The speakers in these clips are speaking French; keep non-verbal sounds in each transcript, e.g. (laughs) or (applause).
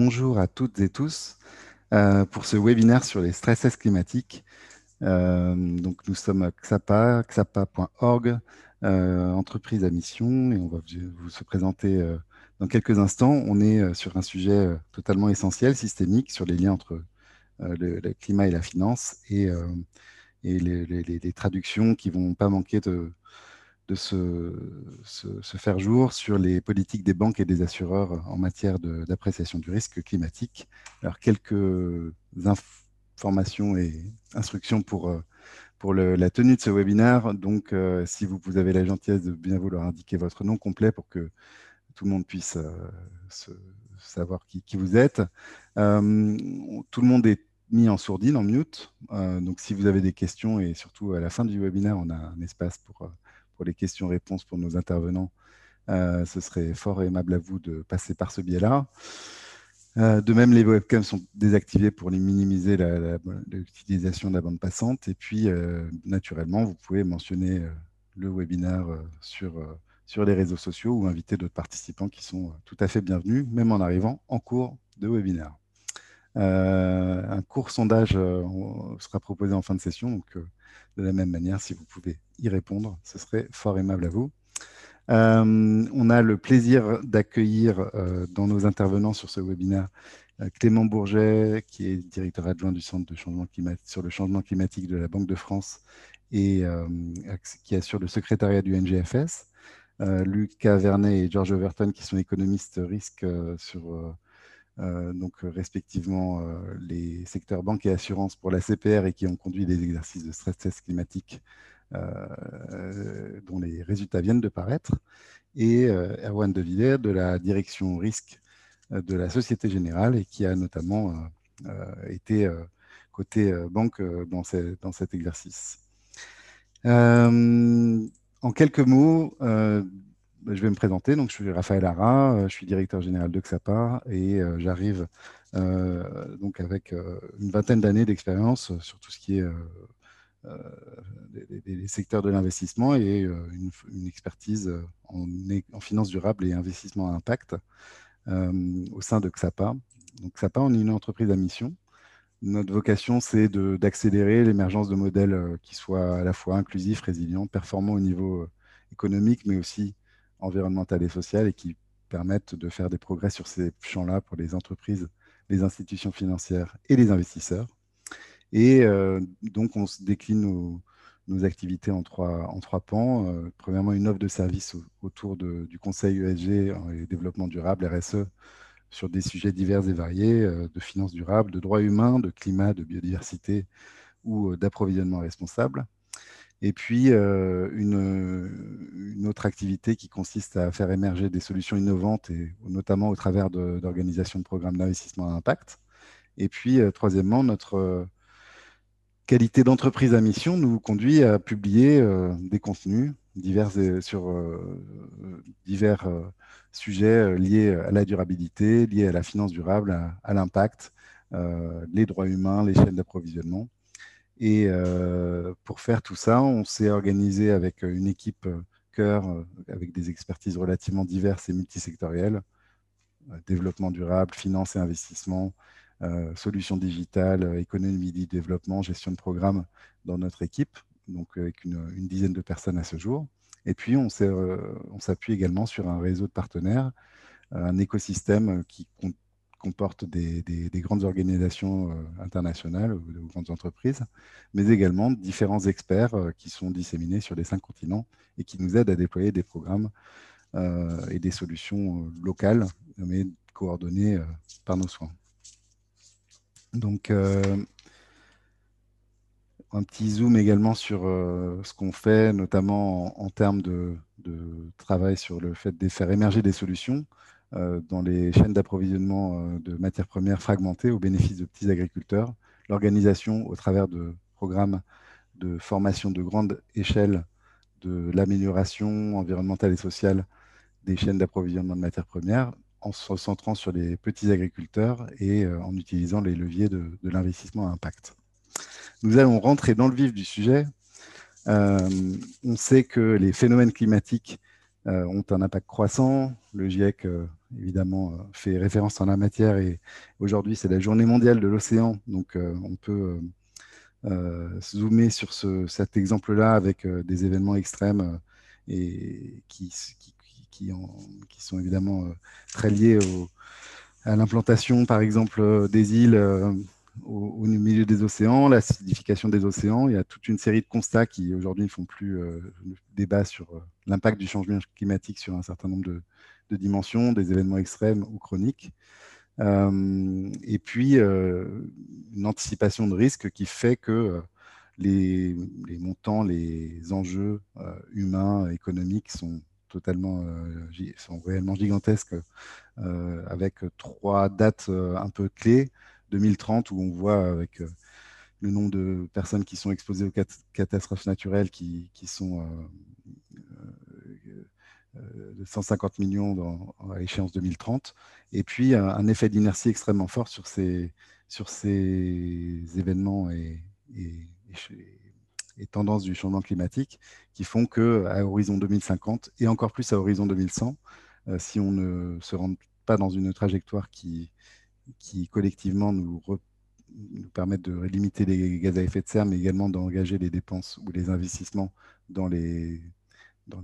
bonjour à toutes et tous euh, pour ce webinaire sur les stress climatiques. Euh, donc nous sommes à XAPA, xapa.org, euh, entreprise à mission, et on va vous se présenter dans quelques instants. On est sur un sujet totalement essentiel, systémique, sur les liens entre le, climat et la finance, et, et les, les, traductions qui vont pas manquer de, de se, faire jour sur les politiques des banques et des assureurs en matière d'appréciation du risque climatique. Alors, quelques informations et instructions pour, euh, pour la tenue de ce webinaire. Donc, euh, si vous, vous, avez la gentillesse de bien vouloir indiquer votre nom complet pour que tout le monde puisse euh, savoir qui, vous êtes. tout le monde est mis en sourdine, en mute. donc, si vous avez des questions et surtout à la fin du webinaire, on a un espace pour pour les questions-réponses pour nos intervenants, euh, ce serait fort aimable à vous de passer par ce biais-là. Euh, de même, les webcams sont désactivés pour minimiser l'utilisation de la bande passante. Et puis, euh, naturellement, vous pouvez mentionner le webinaire sur, sur les réseaux sociaux ou inviter d'autres participants qui sont tout à fait bienvenus, même en arrivant en cours de webinaire. un court sondage sera proposé en fin de session, de la même manière, si vous pouvez y répondre, ce serait fort aimable à vous. Euh, on a le plaisir d'accueillir euh, dans nos intervenants sur ce webinaire euh, Clément Bourget, qui est directeur adjoint du Centre sur le changement climatique de la Banque de France et qui assure le secrétariat du NGFS. Lucas Vernet et George Overton, qui sont économistes risques sur donc euh, respectivement euh, les secteurs banque et assurance pour la CPR et qui ont conduit des exercices de stress test climatique dont les résultats viennent de paraître, et Erwan De Villers de la direction risque de la Société Générale et qui a notamment été côté banque dans, cet exercice. en quelques mots, je vais me présenter. Donc, je suis Raphaël Ara, euh, je suis directeur général de XAPA et euh, j'arrive euh, donc avec une vingtaine d'années d'expérience sur tout ce qui est les, secteurs de l'investissement et une, expertise en, en, finance durable et investissement à impact au sein de XAPA. Donc, XAPA, on est une entreprise à mission. Notre vocation, c'est d'accélérer l'émergence de modèles qui soient à la fois inclusifs, résilients, performants au niveau économique, mais aussi environnementales et sociales et qui permettent de faire des progrès sur ces champs-là pour les entreprises, les institutions financières et les investisseurs. Et euh, donc, on décline nos, activités en trois, pans. Euh, premièrement, une offre de service autour du Conseil ESG et développement durable, RSE, sur des sujets divers et variés, euh, de finances durables, de droits humains, de climat, de biodiversité ou d'approvisionnement responsable. Et puis, une, autre activité qui consiste à faire émerger des solutions innovantes, et notamment au travers d'organisations de, programmes d'investissement à impact. Et puis, troisièmement, notre qualité d'entreprise à mission nous conduit à publier des contenus divers sur divers sujets liés à la durabilité, liés à la finance durable, à l'impact, les droits humains, les chaînes d'approvisionnement. Et euh, pour faire tout ça, on s'est organisé avec euh, une équipe euh, cœur, avec des expertises relativement diverses et multisectorielles, développement durable, finance et investissement, solutions digitales, économie du développement, gestion de programme dans notre équipe, donc avec une, une dizaine de personnes à ce jour. Et puis, on s'appuie également sur un réseau de partenaires, un écosystème qui compte comporte des, grandes organisations euh, internationales ou de grandes entreprises, mais également différents experts euh, qui sont disséminés sur les cinq continents et qui nous aident à déployer des programmes euh, et des solutions locales, mais coordonnées par nos soins. Donc, un petit zoom également sur ce qu'on fait, notamment en, termes de, travail sur le fait de faire émerger des solutions. Euh, dans les chaînes d'approvisionnement euh, de matières premières fragmentées au bénéfice de petits agriculteurs, l'organisation au travers de programmes de formation de grande échelle de l'amélioration environnementale et sociale des chaînes d'approvisionnement de matières premières en se centrant sur les petits agriculteurs et euh, en utilisant les leviers de, l'investissement à impact. Nous allons rentrer dans le vif du sujet. on sait que les phénomènes climatiques ont un impact croissant. Le GIEC, évidemment, fait référence en la matière et aujourd'hui, c'est la journée mondiale de l'océan. Donc, on peut zoomer sur cet exemple-là avec des événements extrêmes et qui, sont évidemment très liés à l'implantation, par exemple, des îles au, milieu des océans, l'acidification des océans. Il y a toute une série de constats qui aujourd'hui ne font plus euh, débat sur euh, l'impact du changement climatique sur un certain nombre de, dimensions, des événements extrêmes ou chroniques. Euh, et puis, une anticipation de risque qui fait que les, montants, les enjeux humains, économiques sont totalement, réellement gigantesques, avec trois dates un peu clés. 2030 où on voit avec euh, le nombre de personnes qui sont exposées aux catastrophes naturelles qui, sont euh, euh, de 150 millions à échéance 2030, et puis un, effet d'inertie extrêmement fort sur ces, événements et, tendances du changement climatique qui font qu'à horizon 2050 et encore plus à horizon 2100, si on ne se rend pas dans une trajectoire qui, collectivement nous, permettent de limiter les gaz à effet de serre, mais également d'engager les dépenses ou les investissements dans les, euh,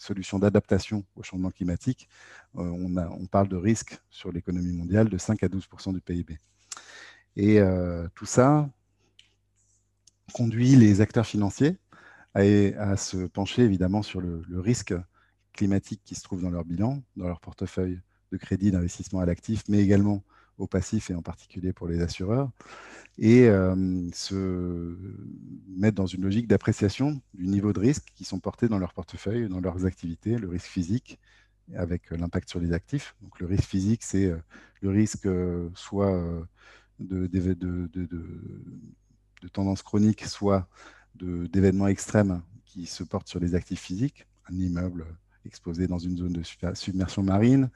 solutions d'adaptation au changement climatique. Euh, on, parle de risque sur l'économie mondiale de 5 à 12% du PIB. Et euh, tout ça conduit les acteurs financiers à, à se pencher évidemment sur le, le, risque climatique qui se trouve dans leur bilan, dans leur portefeuille de crédit d'investissement à l'actif, mais également au passif et en particulier pour les assureurs, et euh, se mettre dans une logique d'appréciation du niveau de risque qui sont portés dans leur portefeuille, dans leurs activités, le risque physique avec l'impact sur les actifs. Donc le risque physique, c'est euh, le risque euh, soit de tendance chronique, soit d'événements extrêmes qui se portent sur les actifs physiques, un immeuble exposé dans une zone de submersion marine,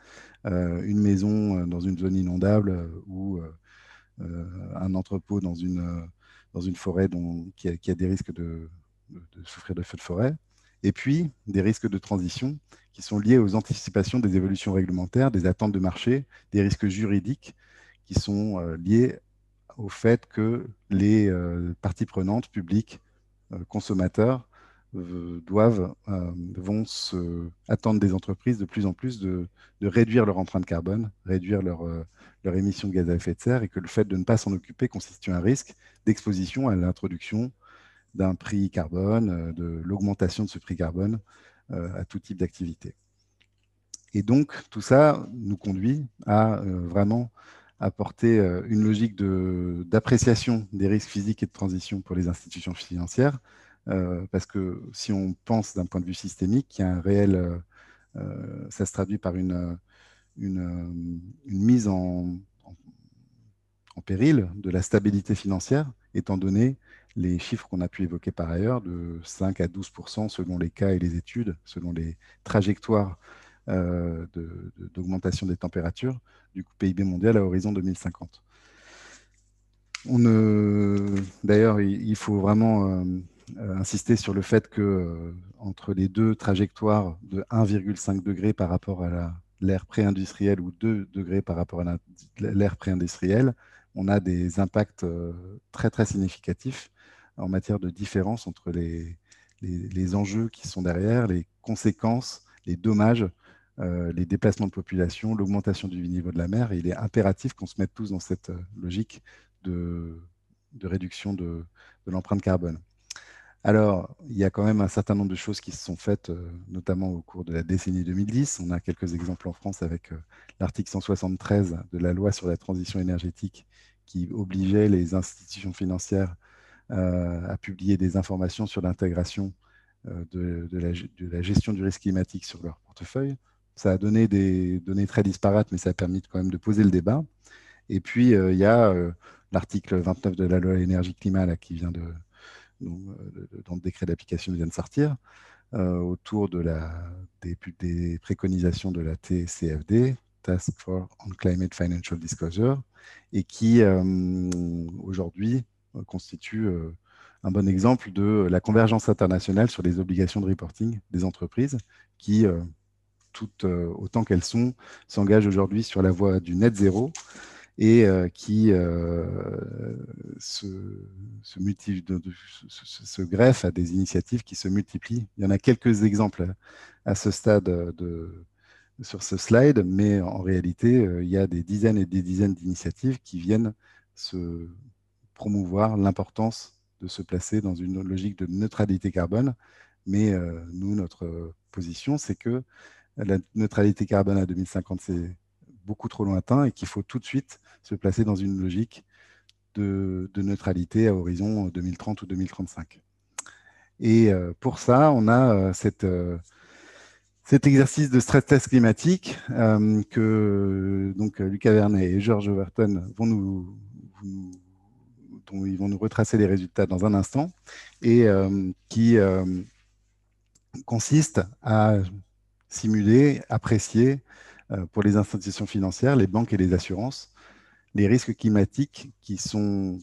euh, une maison euh, dans une zone inondable euh, ou un entrepôt dans une, dans une forêt qui, a, des risques de, souffrir de feux de forêt, et puis des risques de transition qui sont liés aux anticipations des évolutions réglementaires, des attentes de marché, des risques juridiques qui sont liés au fait que les parties prenantes, publiques, consommateurs, doivent, euh, vont se, attendre des entreprises de plus en plus de, réduire leur empreinte carbone, réduire leur, euh, leur émission de gaz à effet de serre, et que le fait de ne pas s'en occuper constitue un risque d'exposition à l'introduction d'un prix carbone, de l'augmentation de ce prix carbone à tout type d'activité. Et donc, tout ça nous conduit à vraiment apporter une logique d'appréciation des risques physiques et de transition pour les institutions financières, euh, parce que si on pense d'un point de vue systémique, il y a un réel, euh, euh, ça se traduit par une, mise en, péril de la stabilité financière, étant donné les chiffres qu'on a pu évoquer par ailleurs, de 5 à 12% selon les cas et les études, selon les trajectoires d'augmentation des températures du PIB mondial à horizon 2050. D'ailleurs, il, faut vraiment euh, insister sur le fait que euh, entre les deux trajectoires de 1,5 degré par rapport à l'ère pré-industrielle ou 2 degrés par rapport à l'ère pré-industrielle, on a des impacts euh, très très significatifs en matière de différence entre les, les, enjeux qui sont derrière, les conséquences, les dommages, les déplacements de population, l'augmentation du niveau de la mer. il est impératif qu'on se mette tous dans cette logique de, de réduction de, de l'empreinte carbone. Alors, il y a quand même un certain nombre de choses qui se sont faites, euh, notamment au cours de la décennie 2010. On a quelques exemples en France avec euh, l'article 173 de la loi sur la transition énergétique qui obligeait les institutions financières euh, à publier des informations sur l'intégration de, la, gestion du risque climatique sur leur portefeuille. Ça a donné des données très disparates, mais ça a permis quand même de poser le débat. Et puis, il y a l'article 29 de la loi énergie-climat qui vient de, euh, dont le décret d'application vient de sortir, euh, autour de la, des, préconisations de la TCFD, Task Force on Climate Financial Disclosure, et qui euh, aujourd'hui constitue un bon exemple de la convergence internationale sur les obligations de reporting des entreprises qui, toutes autant qu'elles sont, s'engagent aujourd'hui sur la voie du net zéro et qui se, se, greffe à des initiatives qui se multiplient. Il y en a quelques exemples à ce stade de, sur ce slide, mais en réalité, il y a des dizaines et des dizaines d'initiatives qui viennent se promouvoir l'importance de se placer dans une logique de neutralité carbone. Mais nous, notre position, c'est que la neutralité carbone à 2050, c'est beaucoup trop lointain et qu'il faut tout de suite se placer dans une logique de, neutralité à horizon 2030 ou 2035. Et euh, pour ça, on a euh, euh, cet exercice de stress test climatique que donc, Lucas Vernet et George Overton vont nous, dont ils vont nous retracer les résultats dans un instant, et qui consiste à simuler, apprécier pour les institutions financières, les banques et les assurances, les risques climatiques qui sont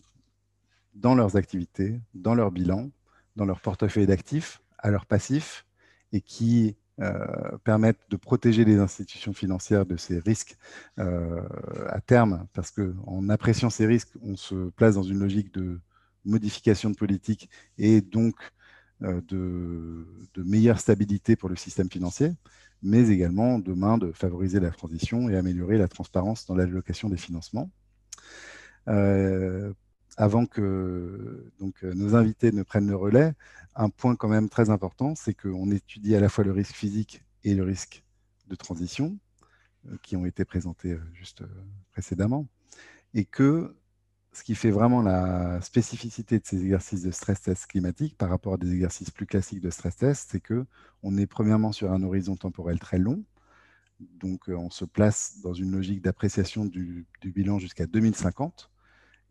dans leurs activités, dans leur bilan, dans leur portefeuille d'actifs, à leur passif, et qui euh, permettent de protéger les institutions financières de ces risques euh, à terme, parce qu'en appréciant ces risques, on se place dans une logique de modification de politique et donc de meilleure stabilité pour le système financier mais également demain de favoriser la transition et améliorer la transparence dans l'allocation des financements. Euh, avant que donc, nos invités ne prennent le relais, un point quand même très important, c'est qu'on étudie à la fois le risque physique et le risque de transition, euh, qui ont été présentés euh, juste précédemment, et que ce qui fait vraiment la spécificité de ces exercices de stress test climatique par rapport à des exercices plus classiques de stress test, c'est que on est premièrement sur un horizon temporel très long. Donc, euh, on se place dans une logique d'appréciation du, bilan jusqu'à 2050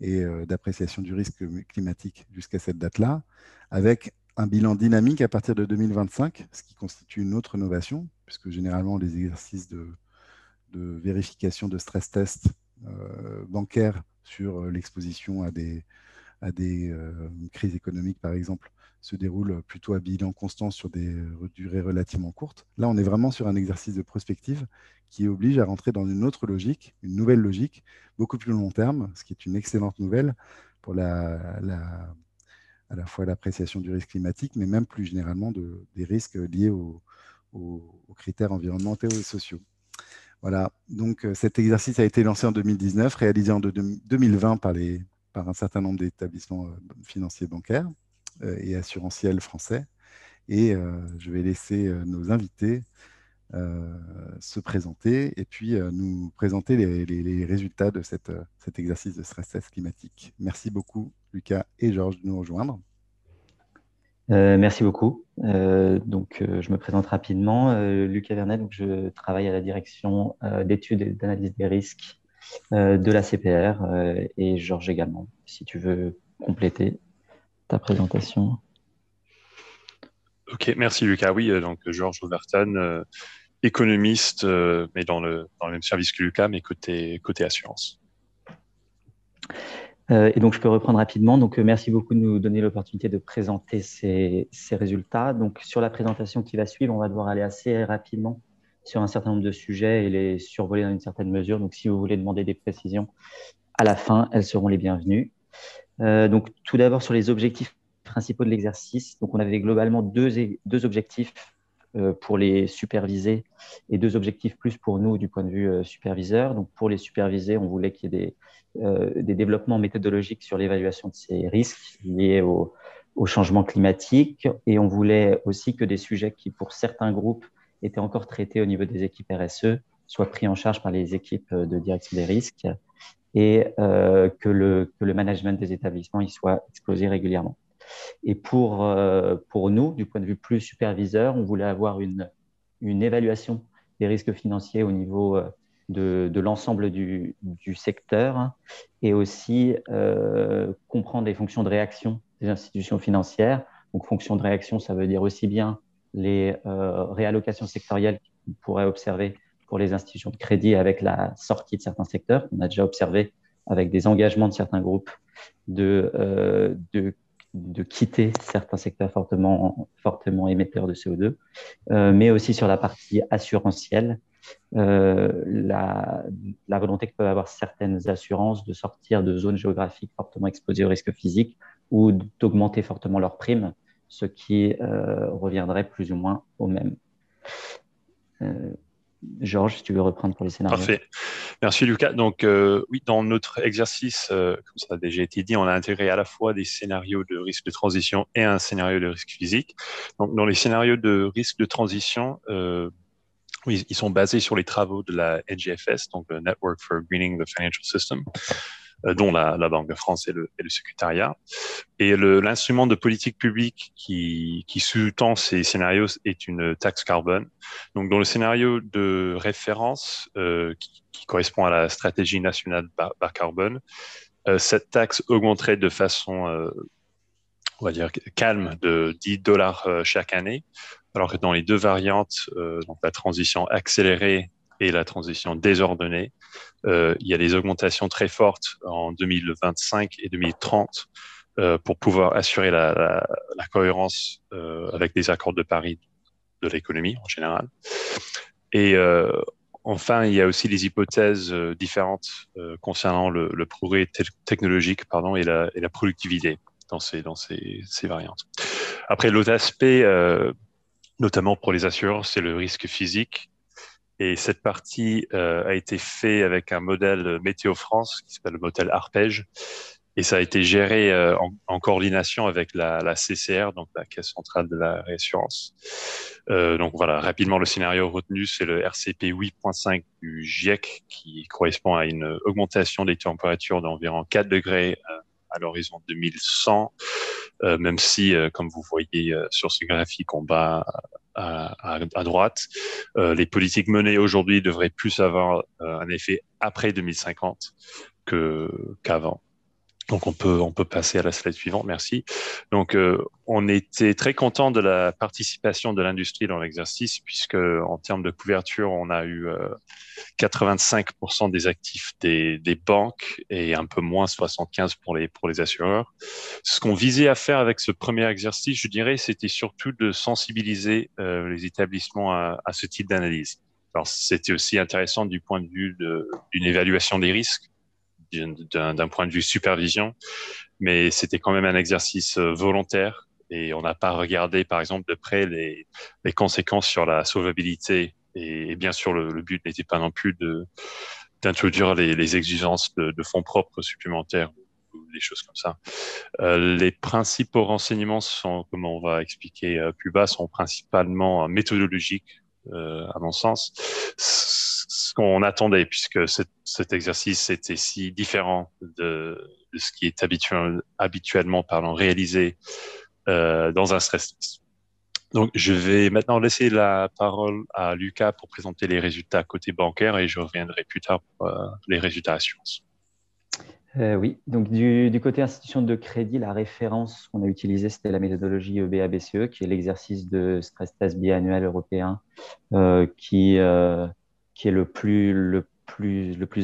et euh, d'appréciation du risque climatique jusqu'à cette date-là, avec un bilan dynamique à partir de 2025, ce qui constitue une autre innovation, puisque généralement les exercices de, vérification de stress test euh, bancaires sur euh, l'exposition à des, euh, crises économiques, par exemple, se déroule plutôt à bilan constant sur des durées relativement courtes. Là, on est vraiment sur un exercice de prospective qui oblige à rentrer dans une autre logique, une nouvelle logique, beaucoup plus long terme, ce qui est une excellente nouvelle pour à la fois l'appréciation du risque climatique, mais même plus généralement de, des risques liés aux critères environnementaux et sociaux. Voilà, donc euh, cet exercice a été lancé en 2019, réalisé en 2020 par, un certain nombre d'établissements euh, financiers bancaires euh, et assurantiels français. Et je vais laisser nos invités se présenter et puis nous présenter les, résultats de cet exercice de stress test climatique. Merci beaucoup, Lucas et Georges, de nous rejoindre. Euh, merci beaucoup. Euh, donc, euh, je me présente rapidement. Lucas Vernet, donc je travaille à la direction d'études et d'analyse des risques de la CPR et Georges également, si tu veux compléter ta présentation. Ok, merci Lucas. Oui, donc Georges Overton, économiste, mais dans le, dans le même service que Lucas, mais côté, côté assurance. Euh, et donc, je peux reprendre rapidement. Donc, euh, merci beaucoup de nous donner l'opportunité de présenter ces, résultats. Donc, sur la présentation qui va suivre, on va devoir aller assez rapidement sur un certain nombre de sujets et les survoler dans une certaine mesure. Donc, si vous voulez demander des précisions à la fin, elles seront les bienvenues. Euh, donc, tout d'abord, sur les objectifs principaux de l'exercice. Donc, on avait globalement deux, deux objectifs pour les supervisés et deux objectifs plus pour nous du point de vue superviseur. Donc, pour les supervisés, on voulait qu'il y ait des euh, des développements méthodologiques sur l'évaluation de ces risques liés au, changement climatique. Et on voulait aussi que des sujets qui, pour certains groupes, étaient encore traités au niveau des équipes RSE soient pris en charge par les équipes de direction des risques et euh, que, le, que le management des établissements y soit exposé régulièrement. Et pour, euh, pour nous, du point de vue plus superviseur, on voulait avoir une, une évaluation des risques financiers au niveau de, l'ensemble du, secteur et aussi euh, comprendre les fonctions de réaction des institutions financières. Donc, fonction de réaction, ça veut dire aussi bien les euh, réallocations sectorielles qu'on pourrait observer pour les institutions de crédit avec la sortie de certains secteurs, qu'on a déjà observé avec des engagements de certains groupes de, euh, de quitter certains secteurs fortement, fortement émetteurs de CO2, euh, mais aussi sur la partie assurantielle, euh, la, la, volonté que peuvent avoir certaines assurances de sortir de zones géographiques fortement exposées au risque physique ou d'augmenter fortement leurs primes, ce qui euh, reviendrait plus ou moins au même. Georges, si tu veux reprendre pour les scénarios. Parfait. Merci Lucas. Donc euh, oui, dans notre exercice, euh, comme ça a déjà été dit, on a intégré à la fois des scénarios de risque de transition et un scénario de risque physique. Donc dans les scénarios de risque de transition, euh, oui, ils sont basés sur les travaux de la NGFS, donc le Network for Greening the Financial System. Euh, dont la, la, Banque de France et le, et le secrétariat. Et l'instrument de politique publique qui, qui sous-tend ces scénarios est une taxe carbone. Donc, dans le scénario de référence euh, qui, qui, correspond à la stratégie nationale bas, carbone, euh, cette taxe augmenterait de façon, euh, on va dire, calme de 10 dollars euh, chaque année, alors que dans les deux variantes, euh, donc la transition accélérée et la transition désordonnée, euh, il y a des augmentations très fortes en 2025 et 2030 euh, pour pouvoir assurer la, cohérence euh, avec les accords de Paris de l'économie en général. Et enfin, il y a aussi des hypothèses différentes concernant le, progrès technologique pardon, et, la, productivité dans ces variantes. Après, l'autre aspect, notamment pour les assureurs, c'est le risque physique. Et cette partie euh, a été faite avec un modèle Météo France qui s'appelle le modèle Arpège. Et ça a été géré euh, en, en, coordination avec la, la, CCR, donc la Caisse centrale de la réassurance. Euh, donc voilà, rapidement, le scénario retenu, c'est le RCP 8.5 du GIEC qui correspond à une augmentation des températures d'environ 4 degrés euh, à l'horizon 2100, euh, même si, euh, comme vous voyez euh, sur ce graphique en bas à, droite, les politiques menées aujourd'hui devraient plus avoir un effet après 2050 que qu'avant. Donc on peut on peut passer à la slide suivante, merci. Donc euh, on était très content de la participation de l'industrie dans l'exercice puisque en termes de couverture, on a eu euh, 85% des actifs des, des, banques et un peu moins 75 pour les pour les assureurs. Ce qu'on visait à faire avec ce premier exercice, je dirais, c'était surtout de sensibiliser euh, les établissements à, à ce type d'analyse. Alors c'était aussi intéressant du point de vue d'une évaluation des risques d'un point de vue supervision, mais c'était quand même un exercice euh, volontaire et on n'a pas regardé, par exemple, de près les, les conséquences sur la sauvabilité. Et, et bien sûr, le, le but n'était pas non plus d'introduire les, les, exigences de, de, fonds propres supplémentaires ou des choses comme ça. Euh, les principaux renseignements sont, comme on va expliquer euh, plus bas, sont principalement méthodologiques, à mon sens ce qu'on attendait, puisque cet, cet, exercice était si différent de, ce qui est habituel, habituellement pardon, réalisé euh, dans un stress test. Donc, je vais maintenant laisser la parole à Lucas pour présenter les résultats côté bancaire et je reviendrai plus tard pour euh, les résultats assurance. Euh, oui, donc du, côté institution de crédit, la référence qu'on a utilisée, c'était la méthodologie EBA-BCE, e, qui est l'exercice de stress test biannuel européen, euh, qui, euh, qui est le plus,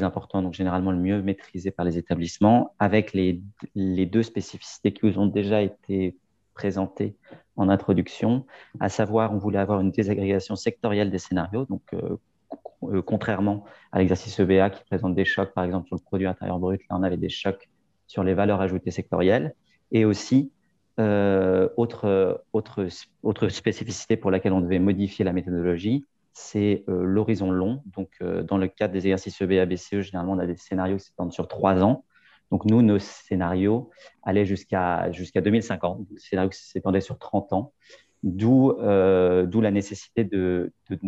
important, donc généralement le mieux maîtrisé par les établissements, avec les, les deux spécificités qui vous ont déjà été présentées en introduction, à savoir, on voulait avoir une désagrégation sectorielle des scénarios, donc euh, contrairement à l'exercice EBA qui présente des chocs, par exemple, sur le produit intérieur brut, là, on avait des chocs sur les valeurs ajoutées sectorielles, et aussi euh, autre, autre, autre spécificité pour laquelle on devait modifier la méthodologie, c'est euh, l'horizon long. Donc, dans le cadre des exercices EBA, BCE, généralement, on a des scénarios qui s'étendent sur trois ans. Donc, nous, nos scénarios allaient jusqu'à jusqu'à 2050, des scénarios qui s'étendaient sur 30 ans, d'où euh, la nécessité de, de,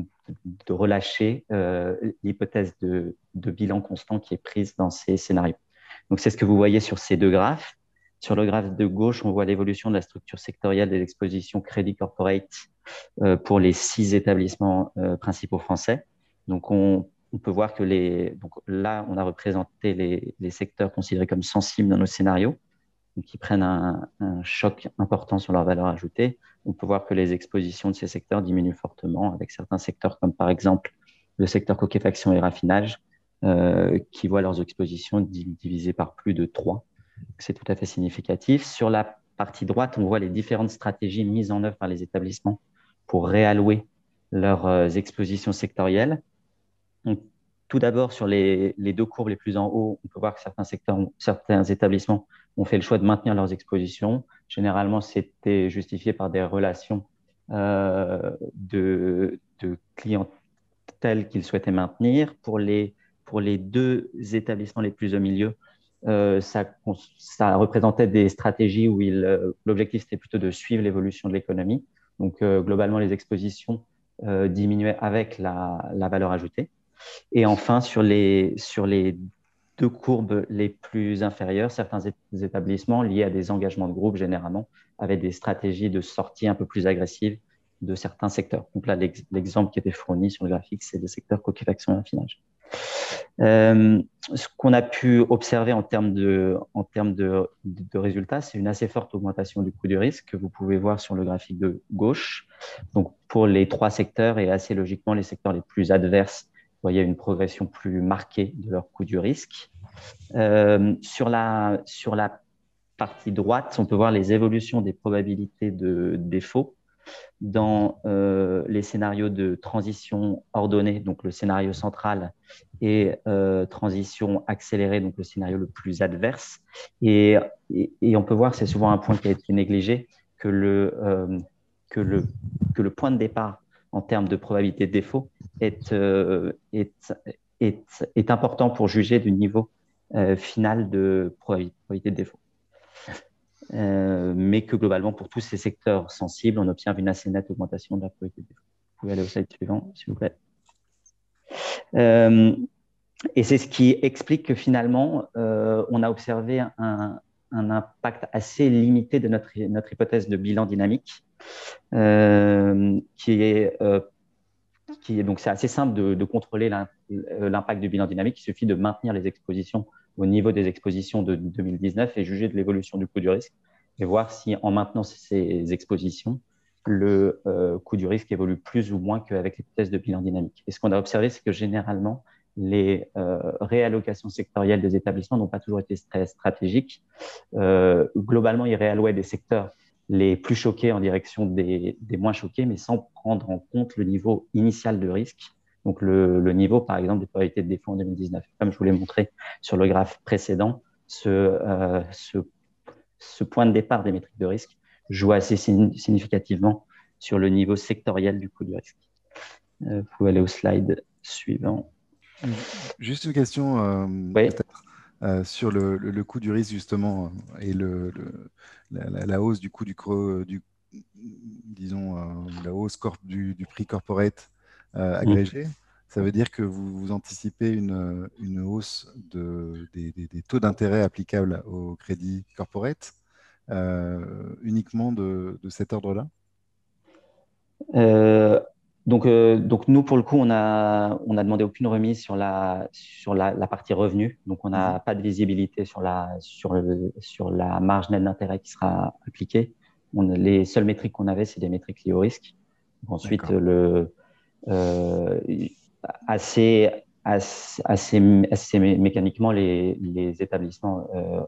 de relâcher euh, l'hypothèse de, de bilan constant qui est prise dans ces scénarios. Donc, c'est ce que vous voyez sur ces deux graphes. Sur le graphe de gauche, on voit l'évolution de la structure sectorielle des expositions crédit corporate euh, pour les six établissements euh, principaux français. Donc, on, on, peut voir que les, donc là, on a représenté les, les, secteurs considérés comme sensibles dans nos scénarios, qui prennent un, choc important sur leur valeur ajoutée. On peut voir que les expositions de ces secteurs diminuent fortement, avec certains secteurs comme par exemple le secteur coquefaction et raffinage, euh, qui voient leurs expositions divisées par plus de 3. C'est tout à fait significatif. Sur la partie droite, on voit les différentes stratégies mises en œuvre par les établissements pour réallouer leurs euh, expositions sectorielles. Tout d'abord, sur les, deux courbes les plus en haut, on peut voir que certains, secteurs, certains établissements ont fait le choix de maintenir leurs expositions. Généralement, c'était justifié par des relations euh, de, de clientèle qu'ils souhaitaient maintenir. Pour les, deux établissements les plus au milieu, euh, ça, représentait des stratégies où euh, l'objectif c'était plutôt de suivre l'évolution de l'économie. Donc euh, globalement, les expositions diminuaient avec la, valeur ajoutée. Et enfin, sur les, sur les deux courbes les plus inférieures, certains établissements liés à des engagements de groupe généralement avaient des stratégies de sortie un peu plus agressives de certains secteurs. Donc là, l'exemple qui était fourni sur le graphique, c'est le secteur coquefaction et affinage. Euh, ce qu'on a pu observer en termes de, en termes de, résultats, c'est une assez forte augmentation du coût du risque que vous pouvez voir sur le graphique de gauche. Donc, pour les trois secteurs et assez logiquement les secteurs les plus adverses, voyez une progression plus marquée de leur coût du risque. Euh, sur, la, sur la partie droite, on peut voir les évolutions des probabilités de défaut dans euh, les scénarios de transition ordonnée, donc le scénario central, et euh, transition accélérée, donc le scénario le plus adverse. Et, et, on peut voir, c'est souvent un point qui a été négligé, que le, que le, que le point de départ en termes de probabilité de défaut est, est important pour juger du niveau final de probabilité de défaut. Euh, mais que globalement, pour tous ces secteurs sensibles, on obtient une assez nette augmentation de la probabilité. Vous pouvez aller au slide suivant, s'il vous plaît. Euh, et c'est ce qui explique que finalement, euh, on a observé un, impact assez limité de notre, notre hypothèse de bilan dynamique, qui est, qui est donc c'est assez simple de, contrôler l'impact du bilan dynamique. Il suffit de maintenir les expositions au niveau des expositions de 2019 et juger de l'évolution du coût du risque et voir si en maintenant ces expositions, le euh, coût du risque évolue plus ou moins qu'avec tests de bilan dynamique. Et ce qu'on a observé, c'est que généralement, les euh, réallocations sectorielles des établissements n'ont pas toujours été stratégiques. Euh, globalement, ils réallouaient des secteurs les plus choqués en direction des, des, moins choqués, mais sans prendre en compte le niveau initial de risque donc le, niveau, par exemple, des probabilités de défaut en 2019. Comme je vous l'ai montré sur le graphe précédent, euh, ce, ce, point de départ des métriques de risque joue assez significativement sur le niveau sectoriel du coût du risque. Euh, vous pouvez aller au slide suivant. Juste une question euh, peut-être sur le, coût du risque justement et le, la, hausse du coût du, du disons la hausse du, du prix corporate euh, agrégé. Ça veut dire que vous, vous anticipez une, une hausse de, des, des, taux d'intérêt applicables au crédit corporate euh, uniquement de, de cet ordre-là? Euh, donc, donc, nous, pour le coup, on n'a on a demandé aucune remise sur la, sur la, la partie revenu. Donc, on n'a mm-hmm. pas de visibilité sur la, sur, le, sur la marge nette d'intérêt qui sera appliquée. On, les seules métriques qu'on avait, c'est des métriques liées au risque. ensuite, le, euh, assez, assez, assez, mécaniquement, les, les établissements euh,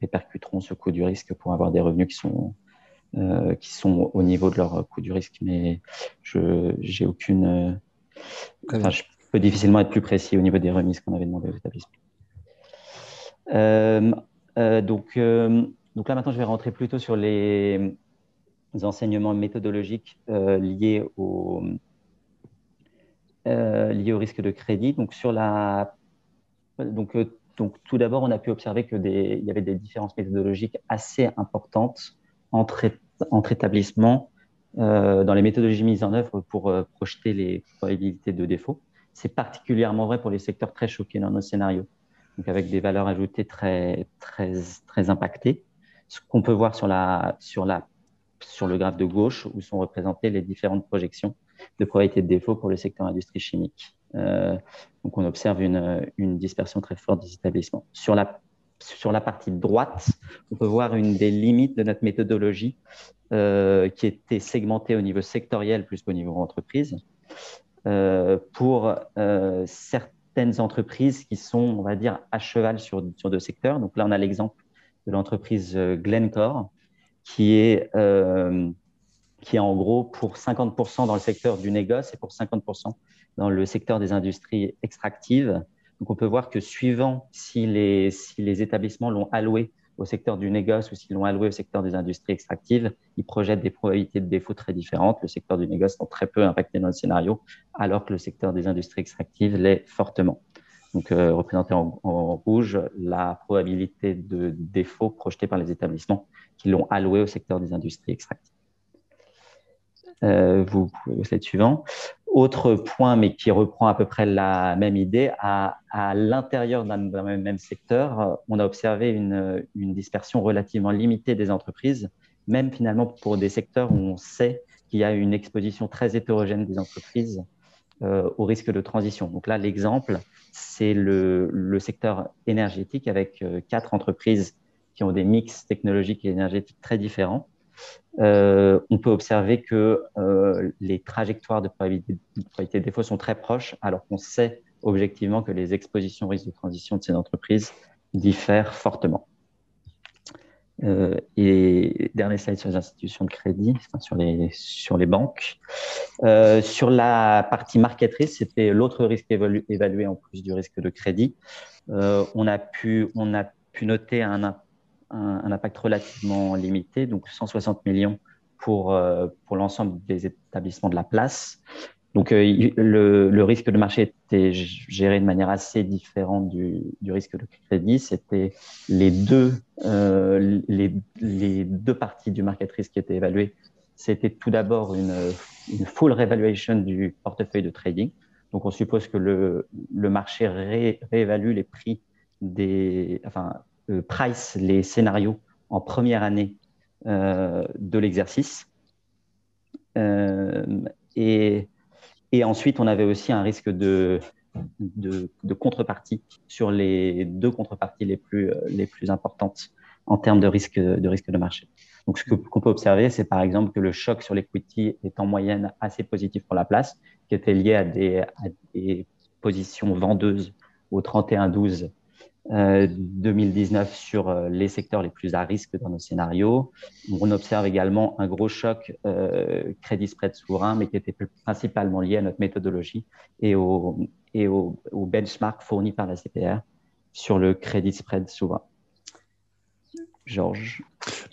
répercuteront ce coût du risque pour avoir des revenus qui sont, euh, qui sont au niveau de leur coût du risque. Mais je j'ai aucune. Enfin, je peux difficilement être plus précis au niveau des remises qu'on avait demandé aux établissements. donc, donc là, maintenant, je vais rentrer plutôt sur les enseignements méthodologiques liés au, euh, liées au risque de crédit. Donc, sur la... donc, euh, donc tout d'abord, on a pu observer qu'il y avait des différences méthodologiques assez importantes entre, entre établissements euh, dans les méthodologies mises en œuvre pour projeter les probabilités de défaut. C'est particulièrement vrai pour les secteurs très choqués dans nos scénarios, donc avec des valeurs ajoutées très, très, très impactées. Ce qu'on peut voir sur, la, sur, la, sur le graphe de gauche, où sont représentées les différentes projections de probabilité de défaut pour le secteur industrie chimique. Euh, donc, on observe une, une, dispersion très forte des établissements. Sur la, sur la partie droite, on peut voir une des limites de notre méthodologie euh, qui était segmentée au niveau sectoriel plus qu'au niveau entreprise. Euh, pour certaines entreprises qui sont, on va dire, à cheval sur, sur deux secteurs. Donc là, on a l'exemple de l'entreprise Glencore, qui est, qui est en gros pour 50% dans le secteur du négoce et pour 50% dans le secteur des industries extractives. Donc, on peut voir que suivant si les, établissements l'ont alloué au secteur du négoce ou s'ils l'ont alloué au secteur des industries extractives, ils projettent des probabilités de défaut très différentes. Le secteur du négoce est très peu impacté dans le scénario, alors que le secteur des industries extractives l'est fortement. Donc, euh, représenté en, rouge, la probabilité de défaut projetée par les établissements qui l'ont alloué au secteur des industries extractives. Euh, vous pouvez suivant. Autre point, mais qui reprend à peu près la même idée, à, l'intérieur d'un même secteur, on a observé une, dispersion relativement limitée des entreprises, même finalement pour des secteurs où on sait qu'il y a une exposition très hétérogène des entreprises euh, au risque de transition. Donc là, l'exemple, c'est le, secteur énergétique avec euh, quatre entreprises qui ont des mix technologiques et énergétiques très différents. Euh, on peut observer que euh, les trajectoires de probabilité, de défaut sont très proches, alors qu'on sait objectivement que les expositions au risque de transition de ces entreprises diffèrent fortement. Euh, et dernier slide sur les institutions de crédit, sur, les, sur les banques. sur la partie market risk, c'était l'autre risque évalué, en plus du risque de crédit. on, a pu, on a pu noter un impact un, impact relativement limité, donc 160 millions pour, euh, pour l'ensemble des établissements de la place. Donc, euh, le, risque de marché était géré de manière assez différente du, du risque de crédit. C'était les deux, euh, les, les, deux parties du market risk qui étaient évaluées. C'était tout d'abord une, une, full revaluation du portefeuille de trading. Donc, on suppose que le, le marché réévalue les prix des, enfin, price les scénarios en première année euh, de l'exercice. Euh, et, ensuite, on avait aussi un risque de, de, contrepartie sur les deux contreparties les plus, les plus importantes en termes de risque de, risque de marché. Donc, ce qu'on peut observer, c'est par exemple que le choc sur l'equity est en moyenne assez positif pour la place, qui était lié à des positions vendeuses au 31-12 2019 euh, sur euh, les secteurs les plus à risque dans nos scénarios. On observe également un gros choc euh, crédit spread souverain, mais qui était principalement lié à notre méthodologie et au, et au, benchmark fourni par la CPR sur le crédit spread souverain. Georges.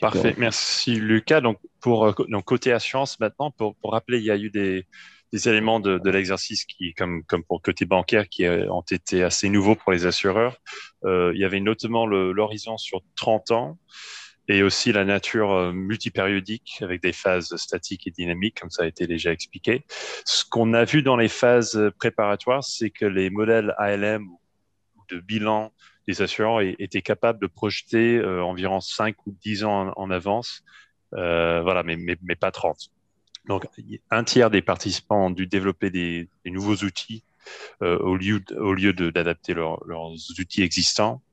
Parfait, merci Lucas. Donc, pour côté assurance maintenant, pour rappeler, il y a eu des, des éléments de, de l'exercice qui, comme, comme pour le côté bancaire, qui ont été assez nouveaux pour les assureurs. Euh, il y avait notamment l'horizon sur 30 ans et aussi la nature euh, multipériodique avec des phases statiques et dynamiques, comme ça a été déjà expliqué. Ce qu'on a vu dans les phases préparatoires, c'est que les modèles ALM de bilan des assureurs étaient capables de projeter euh, environ 5 ou 10 ans en, avance, euh, voilà, mais, mais, mais, pas 30. Donc, un tiers des participants ont dû développer des, nouveaux outils euh, au lieu, d'adapter leurs outils existants,